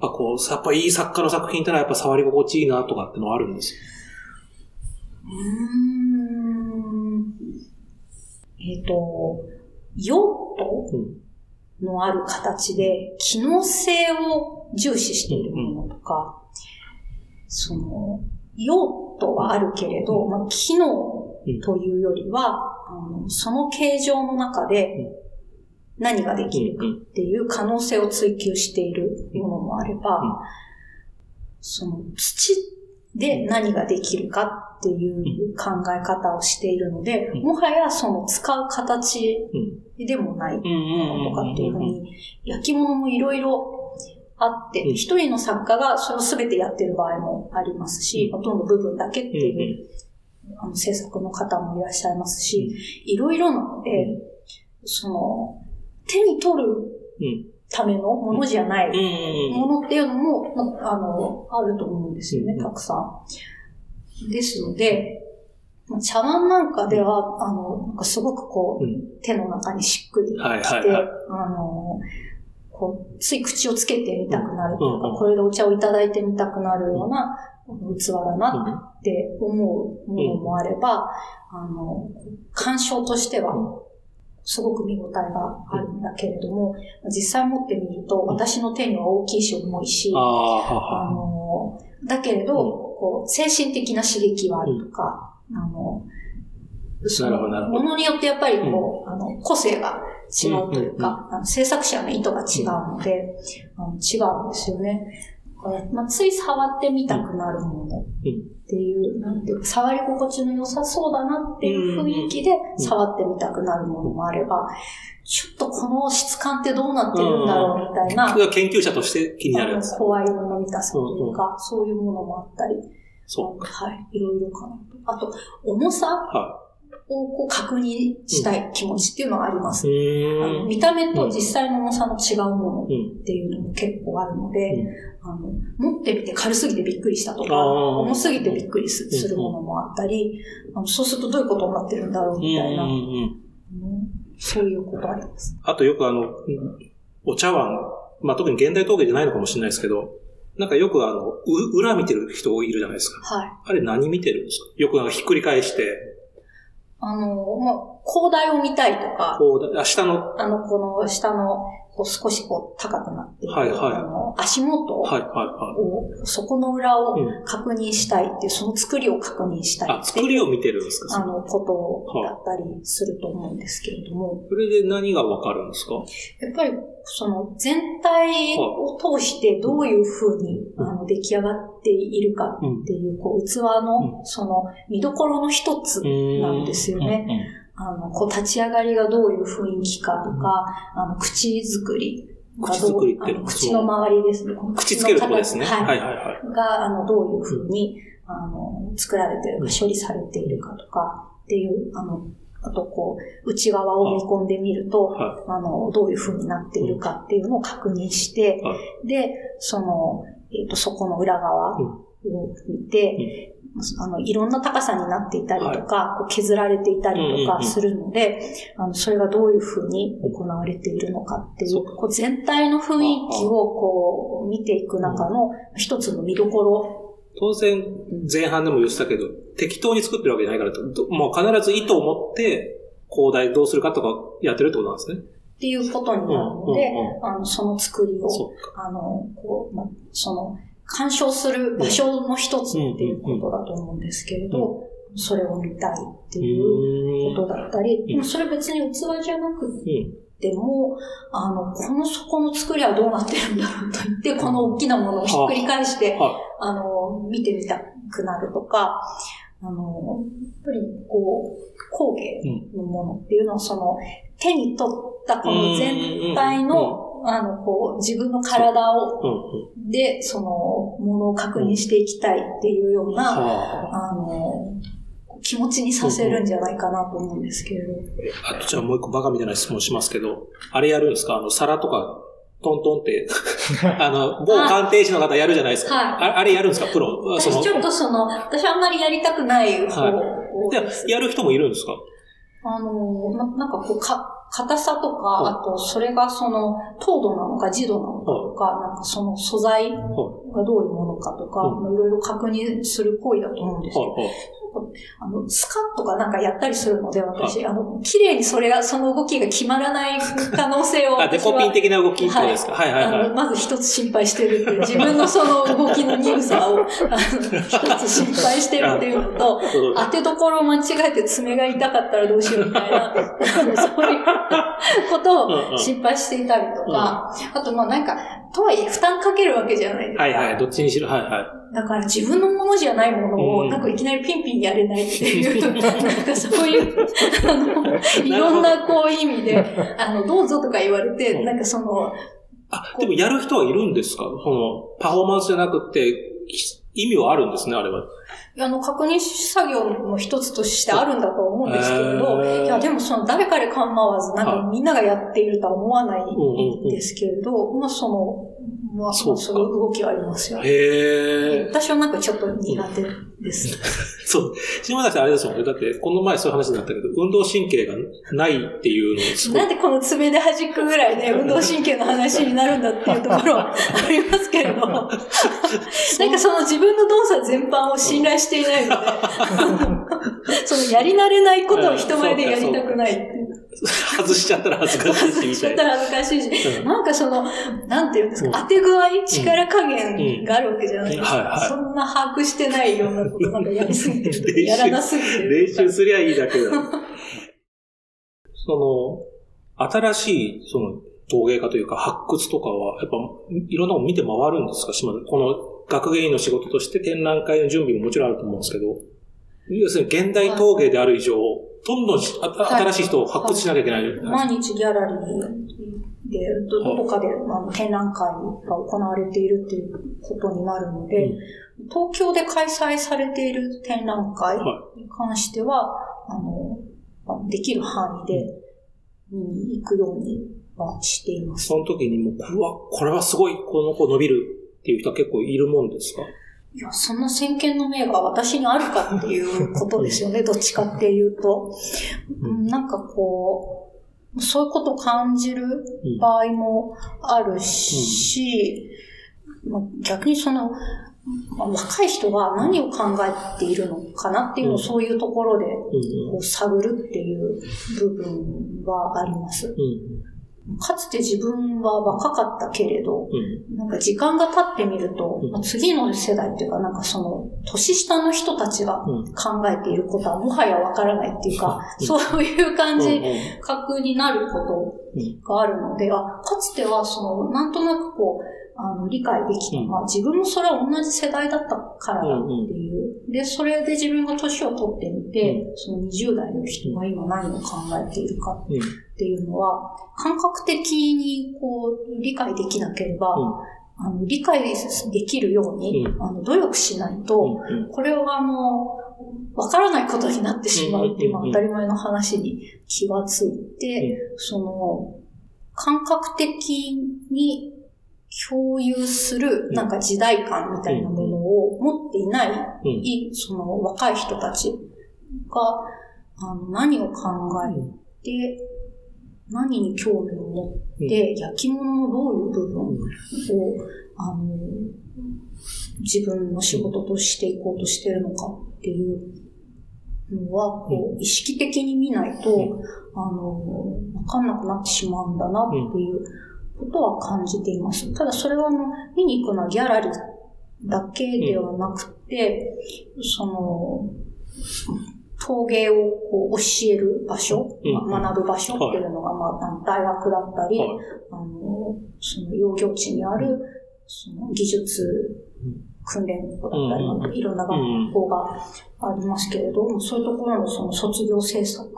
Speaker 1: ぱこう、やっぱいい作家の作品ってのはやっぱ触り心地いいなとかってのはあるんですよ。
Speaker 2: うん。えっ、ー、と、用途、うんのある形で、機能性を重視しているものとか、その、用途はあるけれど、まあ、機能というよりは、あのその形状の中で何ができるかっていう可能性を追求しているものもあれば、その土で何ができるかっていう考え方をしているので、もはやその使う形でもないものとかっていうふうに、焼き物もいろいろあって、一人の作家がそれを全てやってる場合もありますし、ほとんど部分だけっていう、あの制作の方もいらっしゃいますし、いろいろなので、その、手に取るためのものじゃないものっていうのも、あの、あると思うんですよね、たくさん。ですので、茶碗なんかでは、あの、なんかすごくこう、うん、手の中にしっくりきて、はいはいはい、あの、こう、つい口をつけてみたくなるというか、うん、これでお茶をいただいてみたくなるような器だなって思うものもあれば、あの、鑑賞としては、すごく見応えがあるんだけれども、実際持ってみると、私の手には大きいし重いし、あの、だけれど、こう、精神的な刺激はあるとか、あの、その、ものによってやっぱりこう、うん、あの、個性が違うというか、あの制作者の意図が違うので、あの違うんですよね。まあ、つい触ってみたくなるものっていう、なんていうか、触り心地の良さそうだなっていう雰囲気で触ってみたくなるものもあれば、ちょっとこの質感ってどうなってるんだろうみたいな。
Speaker 1: 研究者として気になる
Speaker 2: 怖いもの見たさというか、そういうものもあったり。そうはい。いろいろかなと。あと、重さをこう確認したい気持ちっていうのはあります。うん、あの見た目と実際の重さの違うものっていうのも結構あるので、うん、あの持ってみて軽すぎてびっくりしたとか、重すぎてびっくりするものもあったり、あのそうするとどういうことになってるんだろうみたいな、うん、そういうことあります。
Speaker 1: あとよくあの、お茶碗、まあ、特に現代陶芸じゃないのかもしれないですけど、なんかよくあの、裏見てる人いるじゃないですか。はい。あれ何見てるんですか？よくなんかひっくり返して。
Speaker 2: あの、まあ、広大を見たいとか、
Speaker 1: 広大、あ、下の、
Speaker 2: あの、この下の、こう少しこう高くなっている、
Speaker 1: はいはい。
Speaker 2: あの足元を、
Speaker 1: はいはいはい。
Speaker 2: そこの裏を
Speaker 1: うん。
Speaker 2: 確認したいっていう、その作りを確認したい
Speaker 1: あ、作りを見てるんですか？
Speaker 2: あの、ことだったりすると思うんですけれども、
Speaker 1: それで何がわかるんですか？
Speaker 2: やっぱりその全体を通してどういうふうに
Speaker 1: うん
Speaker 2: あの出来上がっているかっていう、こう、器のその見どころの一つなんですよね。あの、こう、立ち上がりがどういう雰囲気かとか、あの、口作りが
Speaker 1: 口作りって
Speaker 2: 口の周りですね。
Speaker 1: 口つけるとこですね。
Speaker 2: は。
Speaker 1: はいいはいはい。
Speaker 2: が、あの、どういうふうに、あの、作られてるか、処理されているかとかっていう、あの、あと、こう、内側を見込んでみると、
Speaker 1: は
Speaker 2: あの、どういうふうになっているかっていうのを確認して、
Speaker 1: は
Speaker 2: で、その、えっ、と、そこの裏側を見て、あの、いろんな高さになっていたりとか、こう削られていたりとかするので、あの、それがどういうふうに行われているのかってい、
Speaker 1: そう
Speaker 2: こう全体の雰囲気をこう、見ていく中の一つの見どころ。
Speaker 1: 当然、前半でも言ってたけど、適当に作ってるわけじゃないから、どもう必ず意図を持って、広大どうするかとかやってるってことなんですね。
Speaker 2: っていうことになるので、あの、その作りを。あの、こう、ま、その、鑑賞する場所の一つっていうことだと思うんですけれど、それを見たいっていうことだったり、
Speaker 1: ん。
Speaker 2: でもそれ別に器じゃなく
Speaker 1: うん。
Speaker 2: ても、あの、この底の作りはどうなってるんだろうと言って、この大きなものをひっくり返して、
Speaker 1: は
Speaker 2: あの、見てみたくなるとか、あの、やっぱりこう、工芸のものっていうのは、その、手に取ったこの全体の、あの、こう、自分の体を、
Speaker 1: うんうん。
Speaker 2: で、その、ものを確認していきたいっていうような、
Speaker 1: は
Speaker 2: あの、気持ちにさせるんじゃないかなと思うんですけれど。
Speaker 1: あ。あとじゃあもう一個バカみたいな質問しますけど、あれやるんですか？あの、皿とか、トントンって、あの、某鑑定士の方やるじゃないですか。
Speaker 2: はい
Speaker 1: ああれやるんですか？プロ？その
Speaker 2: 私ちょっとその、私あんまりやりたくない方
Speaker 1: はい。やる人もいるんですか？
Speaker 2: あの、ななんかこう、か、硬さとか、
Speaker 1: はい。
Speaker 2: あと、それがその、糖度なのか、磁度なのかとか、なんかその素材が
Speaker 1: は
Speaker 2: どういうものかとか、いろいろ確認する行為だと思うんですけど、
Speaker 1: はいはい。
Speaker 2: あの、スカッとかなんかやったりするので、私、あの、綺麗にそれが、その動きが決まらない可能性を
Speaker 1: あ、デ。コピン的な動きってですか？はい。はいはい
Speaker 2: あの、。まず一つ心配してるっていう、自分のその動きの鈍さを、あの、一つ心配してるっていうのと、当てどころを間違えて爪が痛かったらどうしようみたいな、そういうことを心配していたりとか、あとまあなんか、とはいえ負担かけるわけじゃないですか。
Speaker 1: はいはい、どっちにしろ、はいはい。
Speaker 2: だから自分のものじゃないものを、
Speaker 1: うん。
Speaker 2: なんかいきなりピンピンやれないっていう、なんかそういう、あの、いろんなこう意味で、あの、どうぞとか言われて、
Speaker 1: うん。
Speaker 2: なんかその、
Speaker 1: あ、でもやる人はいるんですか？その、パフォーマンスじゃなくて、意味はあるんですね、あれは。
Speaker 2: あの、確認作業の一つとしてあるんだと思うんですけれど、
Speaker 1: へー。
Speaker 2: いや、でもその誰彼構わず、なん
Speaker 1: は
Speaker 2: かみんながやっているとは思わない
Speaker 1: ん
Speaker 2: ですけれど、まあその、まあ、
Speaker 1: そうか
Speaker 2: そういう動きはありますよ。
Speaker 1: へえ。
Speaker 2: 私はなんかちょっと苦手です。
Speaker 1: そう。島崎さんあれですもんね。だって、この前そういう話になったけど、運動神経がないっていうの
Speaker 2: なんでこの爪で弾くぐらいで運動神経の話になるんだっていうところは ありますけれど、なんかその自分の動作全般を信頼していないので、そのやり慣れないことを人前でやりたくないっていう。
Speaker 1: 外しちゃったら恥ずかしいし、み
Speaker 2: したちゃった。ら恥ずかしいし、
Speaker 1: うん
Speaker 2: なんかその、なんていうんです
Speaker 1: うん
Speaker 2: か、当て具合、力加減があるわけじゃないですか。
Speaker 1: うん。はいはい。
Speaker 2: そんな把握してないようなことなんかやりすぎてるやらなすぎてる。
Speaker 1: 練習すりゃいいだけだ。その、新しい、その、陶芸家というか発掘とかは、やっぱ、いろんなもの見て回るんですか？島田この学芸員の仕事として展覧会の準備ももちろんあると思うんですけど、要するに現代陶芸である以上、どんどん新しい人を発掘しなきゃいけない。
Speaker 2: 毎日ギャラリーで、どどこかであの展覧会が行われているっていうことになるので、東京で開催されている展覧会
Speaker 1: は
Speaker 2: に関しては、あの、まあできる範囲で見に行くようにはしています。
Speaker 1: その時にもう、うわ、これはすごい、この子伸びるっていう人は結構いるもんですか？
Speaker 2: いや、そんな先見の明が私にあるかっていうことですよね、どっちかっていうと。うんなんかこう、そういうことを感じる場合もあるし、まあ、逆にその、まあ、若い人が何を考えているのかなっていうのをそういうところでこう探るっていう部分はあります。かつて自分は若かったけれど、うん、なんか時間が経ってみると、うん、次の世代っていうか、なんかその、年下の人たちが考えていることはもはやわからないっていうか、うん、そういう感じ、覚になることがあるので、あ、かつてはその、なんとなくこう、あの、理解できたのは、自分もそれは同じ世代だったからだっていう。で、それで自分が年を取ってみて、その20代の人が今何を考えているかっていうのは、感覚的にこう、理解できなければ、あの理解できるように、あの努力しないと、これはあの、わからないことになってしまうっていう、当たり前の話に気がついて、その、感覚的に共有する、なんか時代感みたいなものを持っていない、その若い人たちが、あの、何を考えて、何に興味を持って、焼き物のどういう部分を、あの、自分の仕事としていこうとしてるのかっていうのは、こう、意識的に見ないと、あの、わかんなくなってしまうんだなっていうことは感じています。ただそれはあの、見に行くのはギャラリーだけではなくて、その、陶芸をこう教える場所、ま学ぶ場所っていうのが、まあ、大学だったり、あの、その養業地にある、その技術訓練校だったり、いろんな学校がありますけれども、そういうところのその卒業制作と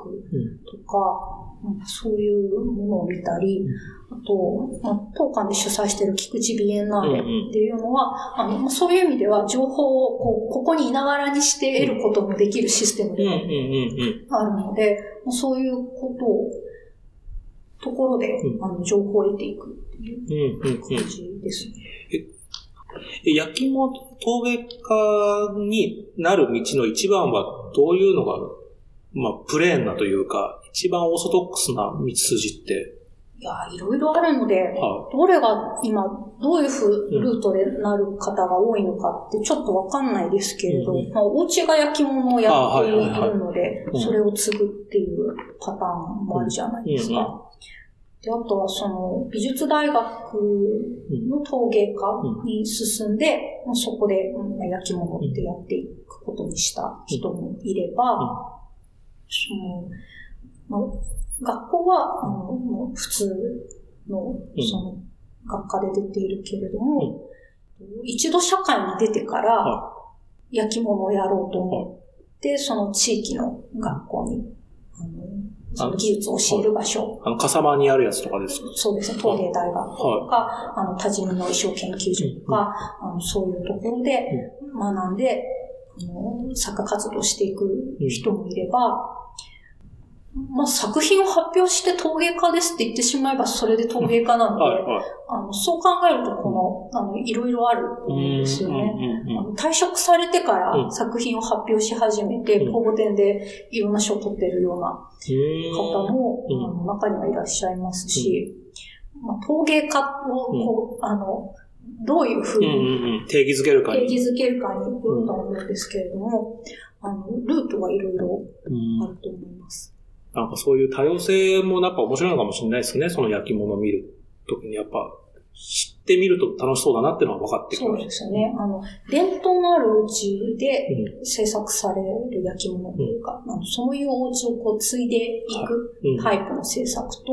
Speaker 2: か、そういうものを見たり、あと、まあ、当館で主催している菊池ビエンナーレっていうのは、あのそういう意味では情報をこうここにいながらにして得ることもできるシステムであるので、そういうことを、ところで、あの情報を得ていくっていう感じですね。
Speaker 1: 焼き物陶芸家になる道の一番はどういうのが、まあ、プレーンなというか、一番オーソドックスな道筋って。
Speaker 2: いや、いろいろあるので、はい、どれが今、どういうふうルートでなる方が多いのかってちょっとわかんないですけれど、うん、まあ、お家が焼き物をやっているので、それを継ぐっていうパターンもあるじゃないですか。うんうん。で、あとはその美術大学の陶芸家に進んで、うん、そこで焼き物ってやっていくことにした人もいれば、その、まあ、学校は、あの、もう普通の、その、学科で出ているけれども、うん、一度社会に出てから、焼き物をやろうと思って、その地域の学校に、あの、その技術を教える場所。
Speaker 1: あの、笠間にあるやつとかですか？
Speaker 2: そうですね。陶芸大学とか、はい、あの、多治見の衣装研究所とか、うん、あのそういうところで学んで、あの、作家活動していく人もいれば、まあ、作品を発表して陶芸家ですって言ってしまえばそれで陶芸家なので、はいはい、あのそう考えるとこの、あの、いろいろあるんですよね。退職されてから作品を発表し始めて、公募展でいろんな賞を取ってるような方も、あの中にはいらっしゃいますし、まあ、陶芸家をこう、あの、どういうふうに
Speaker 1: 定義づけるか
Speaker 2: に。定義づけるかによると思うんですけれども、あの、ルートはいろいろあると思います。
Speaker 1: なんかそういう多様性もやっぱ面白いのかもしれないですね。その焼き物を見るときにやっぱ知ってみると楽しそうだなっていうのは分かって
Speaker 2: きまそうですよね。あの、伝統のあるお家で制作される焼き物というか、うん、そういうお家をこう継いでいくタイプの制作と、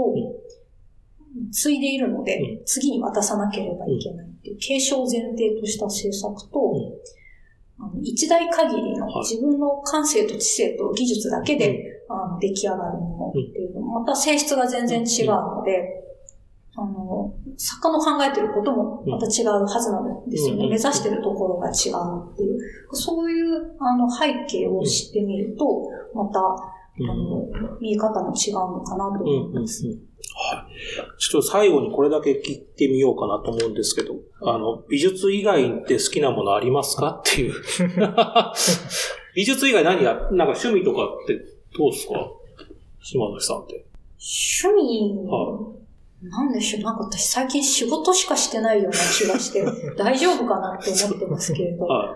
Speaker 2: うん、継いでいるので、うん、次に渡さなければいけないっていう、継承を前提とした制作と、あの一代限りの自分の感性と知性と技術だけで、あの出来上がるものっていうのも、また性質が全然違うので、あの、作家の考えてることもまた違うはずなんですよね。目指してるところが違うっていう。そういうあの背景を知ってみると、また、あの、見え方も違うのかなと思います。はい。
Speaker 1: ちょっと最後にこれだけ聞いてみようかなと思うんですけど、あの、美術以外で好きなものありますか？っていう。美術以外何や、なんか趣味とかってどうですか？島崎さんって。
Speaker 2: 趣味？なんでしょう、なんか私最近仕事しかしてないような気がして、大丈夫かなって思ってますけれど、
Speaker 1: はい。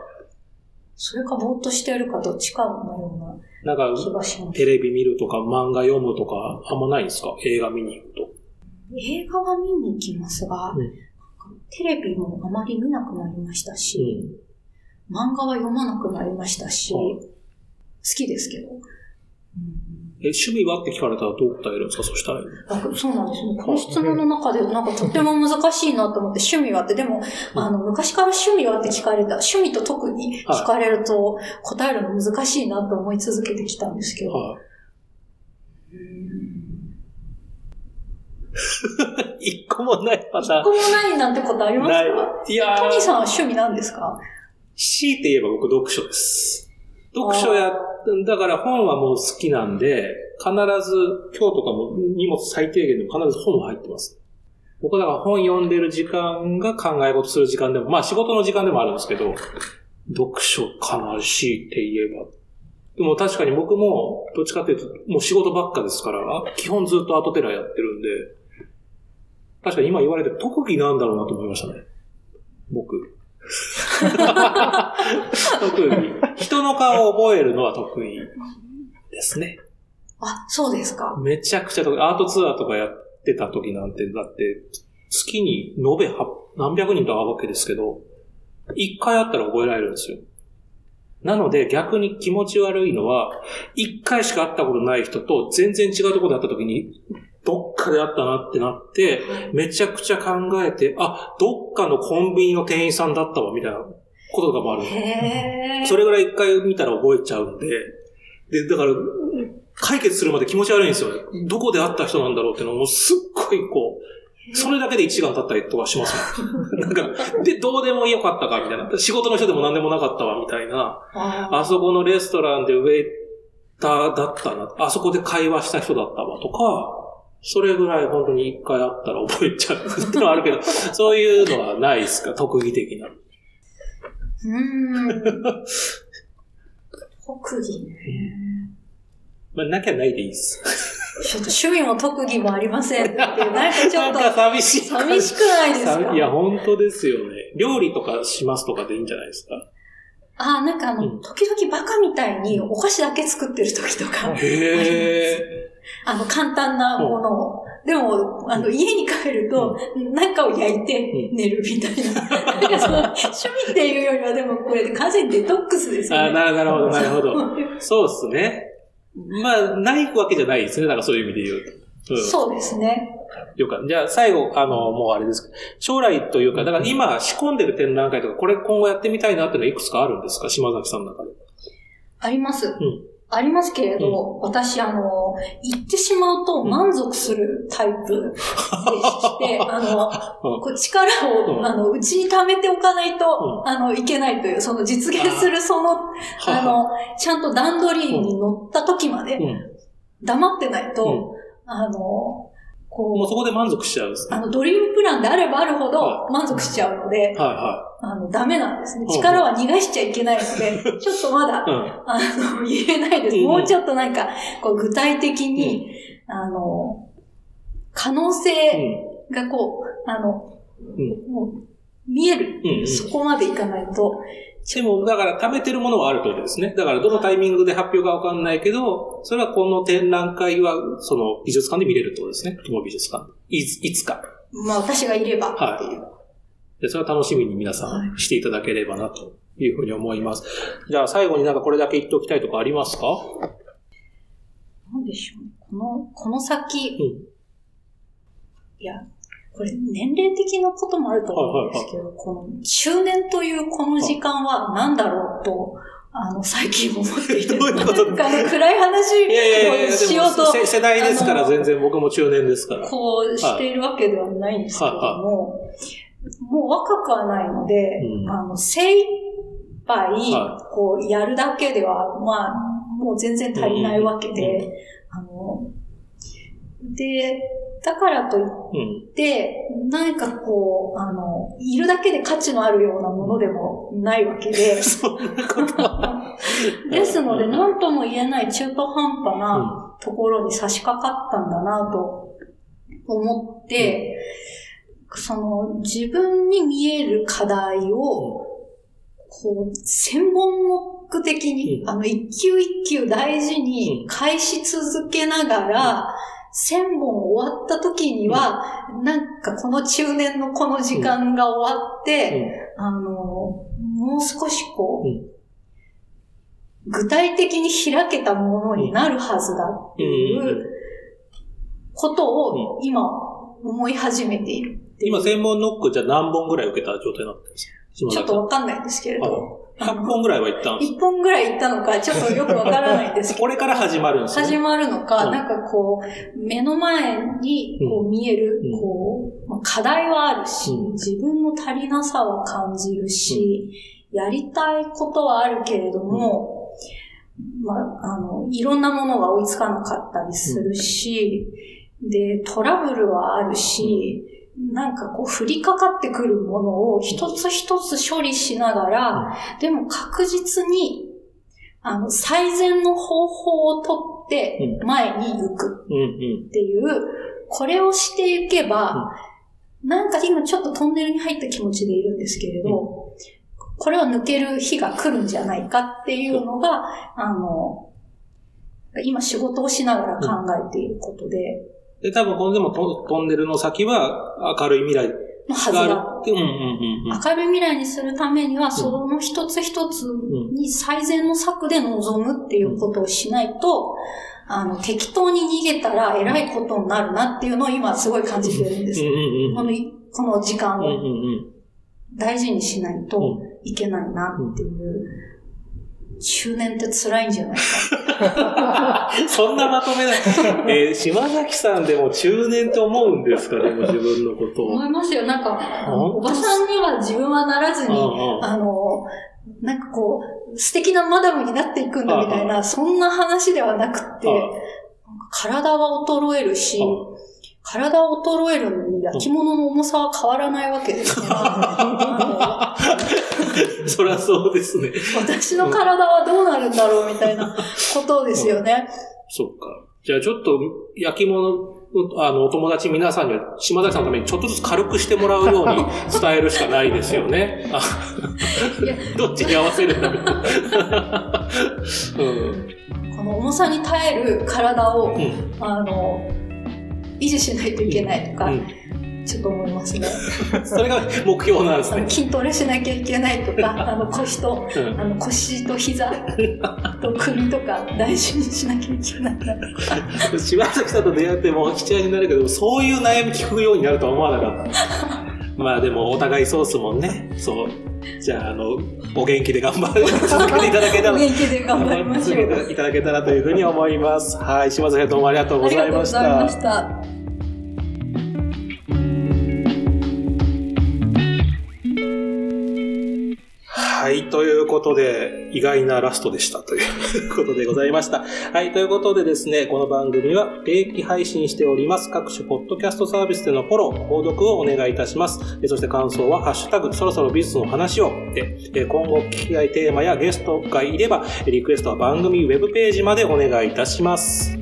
Speaker 2: それかぼーっとしてるかどっちかのよう
Speaker 1: なんか、
Speaker 2: な気がします。
Speaker 1: テレビ見るとか漫画読むとかあんまないんですか？映画見に行くと。
Speaker 2: 映画は見に行きますが、
Speaker 1: うん
Speaker 2: テレビもあまり見なくなりましたし、
Speaker 1: うん。
Speaker 2: 漫画は読まなくなりましたし、
Speaker 1: はい
Speaker 2: 好きですけど。うん
Speaker 1: え、趣味は？って聞かれたらどう答えるんですか？そしたら。
Speaker 2: あそうなんですね。この質問の中で、なんかとっても難しいなと思って、趣味はって、でも、あの、昔から趣味はって聞かれた、趣味と特に聞かれると、答えるの難しいなと思い続けてきたんですけど。
Speaker 1: は
Speaker 2: うん
Speaker 1: い。一個もないパターン
Speaker 2: 一個。もないなんてことありますか？
Speaker 1: いや
Speaker 2: トニー
Speaker 1: ー、
Speaker 2: さんは趣味なんですか？
Speaker 1: 強いて言えば僕読書です。読書や、だから本はもう好きなんで、必ず今日とかも荷物最低限でも必ず本は入ってます。僕はだから本読んでる時間が考え事する時間でも、まあ仕事の時間でもあるんですけど、読書かなり強いて言えば。でも確かに僕も、どっちかっていうと、もう仕事ばっかですから、基本ずっとアートテラやってるんで、確かに今言われて特技なんだろうなと思いましたね。僕。特技。人の顔を覚えるのは得意ですね。
Speaker 2: あ、そうですか。
Speaker 1: めちゃくちゃ得意。アートツアーとかやってた時なんて、だって、月に延べは何百人と会うわけですけど、一回会ったら覚えられるんですよ。なので逆に気持ち悪いのは、一回しか会ったことない人と全然違うところで会った時に、どっかで会ったなってなって、めちゃくちゃ考えて、あ、どっかのコンビニの店員さんだったわ、みたいなこととかもある。それぐらい一回見たら覚えちゃうんで、で、だから、解決するまで気持ち悪いんですよね。どこで会った人なんだろうっていうのをもうすっごいこう、それだけで一時間経ったりとかしますね。なんか、で、どうでもよかったかみたいな。仕事の人でも何でもなかったわみたいな。
Speaker 2: あ
Speaker 1: あそこのレストランでウェイターだったな。あそこで会話した人だったわとか、それぐらい本当に一回会ったら覚えちゃうってのはあるけど、そういうのはないですか？特技的な。
Speaker 2: うーん。特技ね。
Speaker 1: まあ、なきゃないでいいです。
Speaker 2: ちょっと趣味も特技もありませんって、なんかちょっと
Speaker 1: 寂しい。
Speaker 2: 寂しくないですか？
Speaker 1: いや、本当ですよね。料理とかしますとかでいいんじゃないですか？
Speaker 2: あ、なんかあの、
Speaker 1: うん
Speaker 2: 時々バカみたいにお菓子だけ作ってる時とか、
Speaker 1: へえ。
Speaker 2: あの、簡単なものを。でも、あの、家に帰ると、なんかを焼いて寝るみたいな。なんかその趣味っていうよりは、でもこれ完全にデトックスですよ
Speaker 1: あ
Speaker 2: ね。
Speaker 1: ななるほど、なるほど。そうですね。まあ、ないわけじゃないですね。なんかそういう意味で言うと。うん。
Speaker 2: そうですね。
Speaker 1: よかじゃあ最後、あの、もうあれです将来というか、だから今仕込んでる展覧会とか、これ今後やってみたいなっていうのはいくつかあるんですか？島崎さんの中で。
Speaker 2: あります。
Speaker 1: ん
Speaker 2: ありますけれど、私、あの、言ってしまうと満足するタイプでして、あの、
Speaker 1: うん。
Speaker 2: こう力を、
Speaker 1: うん。
Speaker 2: あの、うちに貯めておかないと、
Speaker 1: う
Speaker 2: あの、いけないという、その実現するその、あの、ちゃんと段取りに乗った時まで
Speaker 1: う、ん。
Speaker 2: 黙ってないと、
Speaker 1: うん。
Speaker 2: あの、
Speaker 1: も
Speaker 2: こ
Speaker 1: うそこで満足しちゃうんです
Speaker 2: う、
Speaker 1: ね。
Speaker 2: あの、ドリームプランであればあるほ
Speaker 1: は
Speaker 2: ど満足しちゃうので、
Speaker 1: はいは
Speaker 2: あの、ダメなんですね。
Speaker 1: ん
Speaker 2: 力は逃がしちゃいけないので、ちょっとまだ
Speaker 1: い。、うん。
Speaker 2: あの、言えないです。
Speaker 1: うん
Speaker 2: もうちょっとなんか、こう、具体的に、あの、可能性がこう、あの、
Speaker 1: うん
Speaker 2: もう、見える、
Speaker 1: うんうん
Speaker 2: そこまでいかないと、
Speaker 1: でも、だから、貯めてるものはあるってことですね。だから、どのタイミングで発表かわかんないけど、それはこの展覧会は、その美術館で見れるってことですね。この美術館。いついつか。
Speaker 2: まあ私がいればっていう。
Speaker 1: で、それは楽しみに皆さ
Speaker 2: は
Speaker 1: んしていただければな、というふうに思います。じゃあ、最後になんかこれだけ言っておきたいとかありますか？
Speaker 2: なんでしょうね。この、この先、
Speaker 1: うん。
Speaker 2: いや、これ年齢的なこともあると思うんですけど、この中年というこの時間は何だろうと、あの、最近思っていて、
Speaker 1: どういうこと？
Speaker 2: なんか暗い話
Speaker 1: いやいやいや、
Speaker 2: をしようと
Speaker 1: でもせ世代ですから全然僕も中年ですから。
Speaker 2: こうしているわけではないんですけれども、もう若くはないので、
Speaker 1: うん。
Speaker 2: あの、精一杯
Speaker 1: は、
Speaker 2: こう、やるだけでは、まあ、もう全然足りないわけで、
Speaker 1: うん。
Speaker 2: あの、で、だからといっ
Speaker 1: うん。
Speaker 2: て、何かこう、あの、いるだけで価値のあるようなものでもないわけで、
Speaker 1: そんなことは。
Speaker 2: ですので、
Speaker 1: うん。
Speaker 2: 何とも言えない中途半端なところに差し掛かったんだなと思って、その自分に見える課題を、こう、千本目的に、あの、一球一球大事に返し続けながら、千本終わった時には、なんかこの中年のこの時間が終わって、あの、もう少しこう、具体的に開けたものになるはずだっていうことを今思い始めている。
Speaker 1: 今、専門ノックじゃ何本ぐらい受けた状態になってるんですか？
Speaker 2: ちょっとわかんないんですけれど。
Speaker 1: 100本ぐらいは行ったんです
Speaker 2: か ?1 本ぐらい行ったのか、ちょっとよくわからないんですけど。
Speaker 1: これから始まるんです
Speaker 2: か、ね、始まるのか、うん、なんかこう、目の前にこう見える、うん、こう、まあ、課題はあるし、うん、自分の足りなさは感じるし、やりたいことはあるけれども、まあ、あの、いろんなものが追いつかなかったりするし、で、トラブルはあるし、なんかこう降りかかってくるものを一つ一つ処理しながら、でも確実に、あの、最善の方法をとって前に行くっていう、これをしていけば、なんか今ちょっとトンネルに入った気持ちでいるんですけれど、これを抜ける日が来るんじゃないかっていうのが、あの、今仕事をしながら考えていることで、
Speaker 1: で、多分このでもトンネルの先は明るい未来
Speaker 2: のはずだ。うんうんうん明るい未来にするためには、その一つ一つに最善の策で臨むっていうことをしないと、あの、適当に逃げたら偉いことになるなっていうのを今すごい感じてるんです。この、この時間を大事にしないといけないなっていう。中年って辛いんじゃないか。
Speaker 1: そんなまとめない。えー、島崎さんでも中年って思うんですかでも 自分のことを。
Speaker 2: 思いますよ。なんか、おばさんには自分はならずに、あの、なんかこう、素敵なマダムになっていくんだみたいな、そんな話ではなくて、体は衰えるし、体を衰えるのに焼き物の重さは変わらないわけですから。
Speaker 1: そりゃそうですね。
Speaker 2: 私の体はどうなるんだろうみたいなことですよね。
Speaker 1: そっか。じゃあちょっと焼き物、あの、お友達皆さんには島崎さんのためにちょっとずつ軽くしてもらうように 伝えるしかないですよね。どっちに合わせるんだろう。
Speaker 2: うん、この重さに耐える体を、うん、あの、維持しないといけないとか、うんちょっと思いますね。
Speaker 1: それが目標なんですね。
Speaker 2: 筋トレしなきゃいけないとか、あの腰と、うん、あの腰と膝と 首とか大事にしなきゃいけないなとか。
Speaker 1: 柴崎さんと出会ってもう七年になるけど、そういう悩み聞くようになるとは思わなかった。まあでもお互いそうっすもんね。そう。じゃあ、あの、お元気で頑張る、続けていただけたら、お
Speaker 2: 元気で頑張りましょう。続
Speaker 1: けていただけたらというふうに思います。はい、島崎さんどうもありがとうございました。ありがとうございました。はい、ということで、意外なラストでしたということでございました。はい、ということでですね、この番組は定期配信しております。各種ポッドキャストサービスでのフォロー、購読をお願いいたします。そして感想は、ハッシュタグ、そろそろ美術の話を。で、今後聞きたいテーマやゲストがいれば、リクエストは番組ウェブページまでお願いいたします。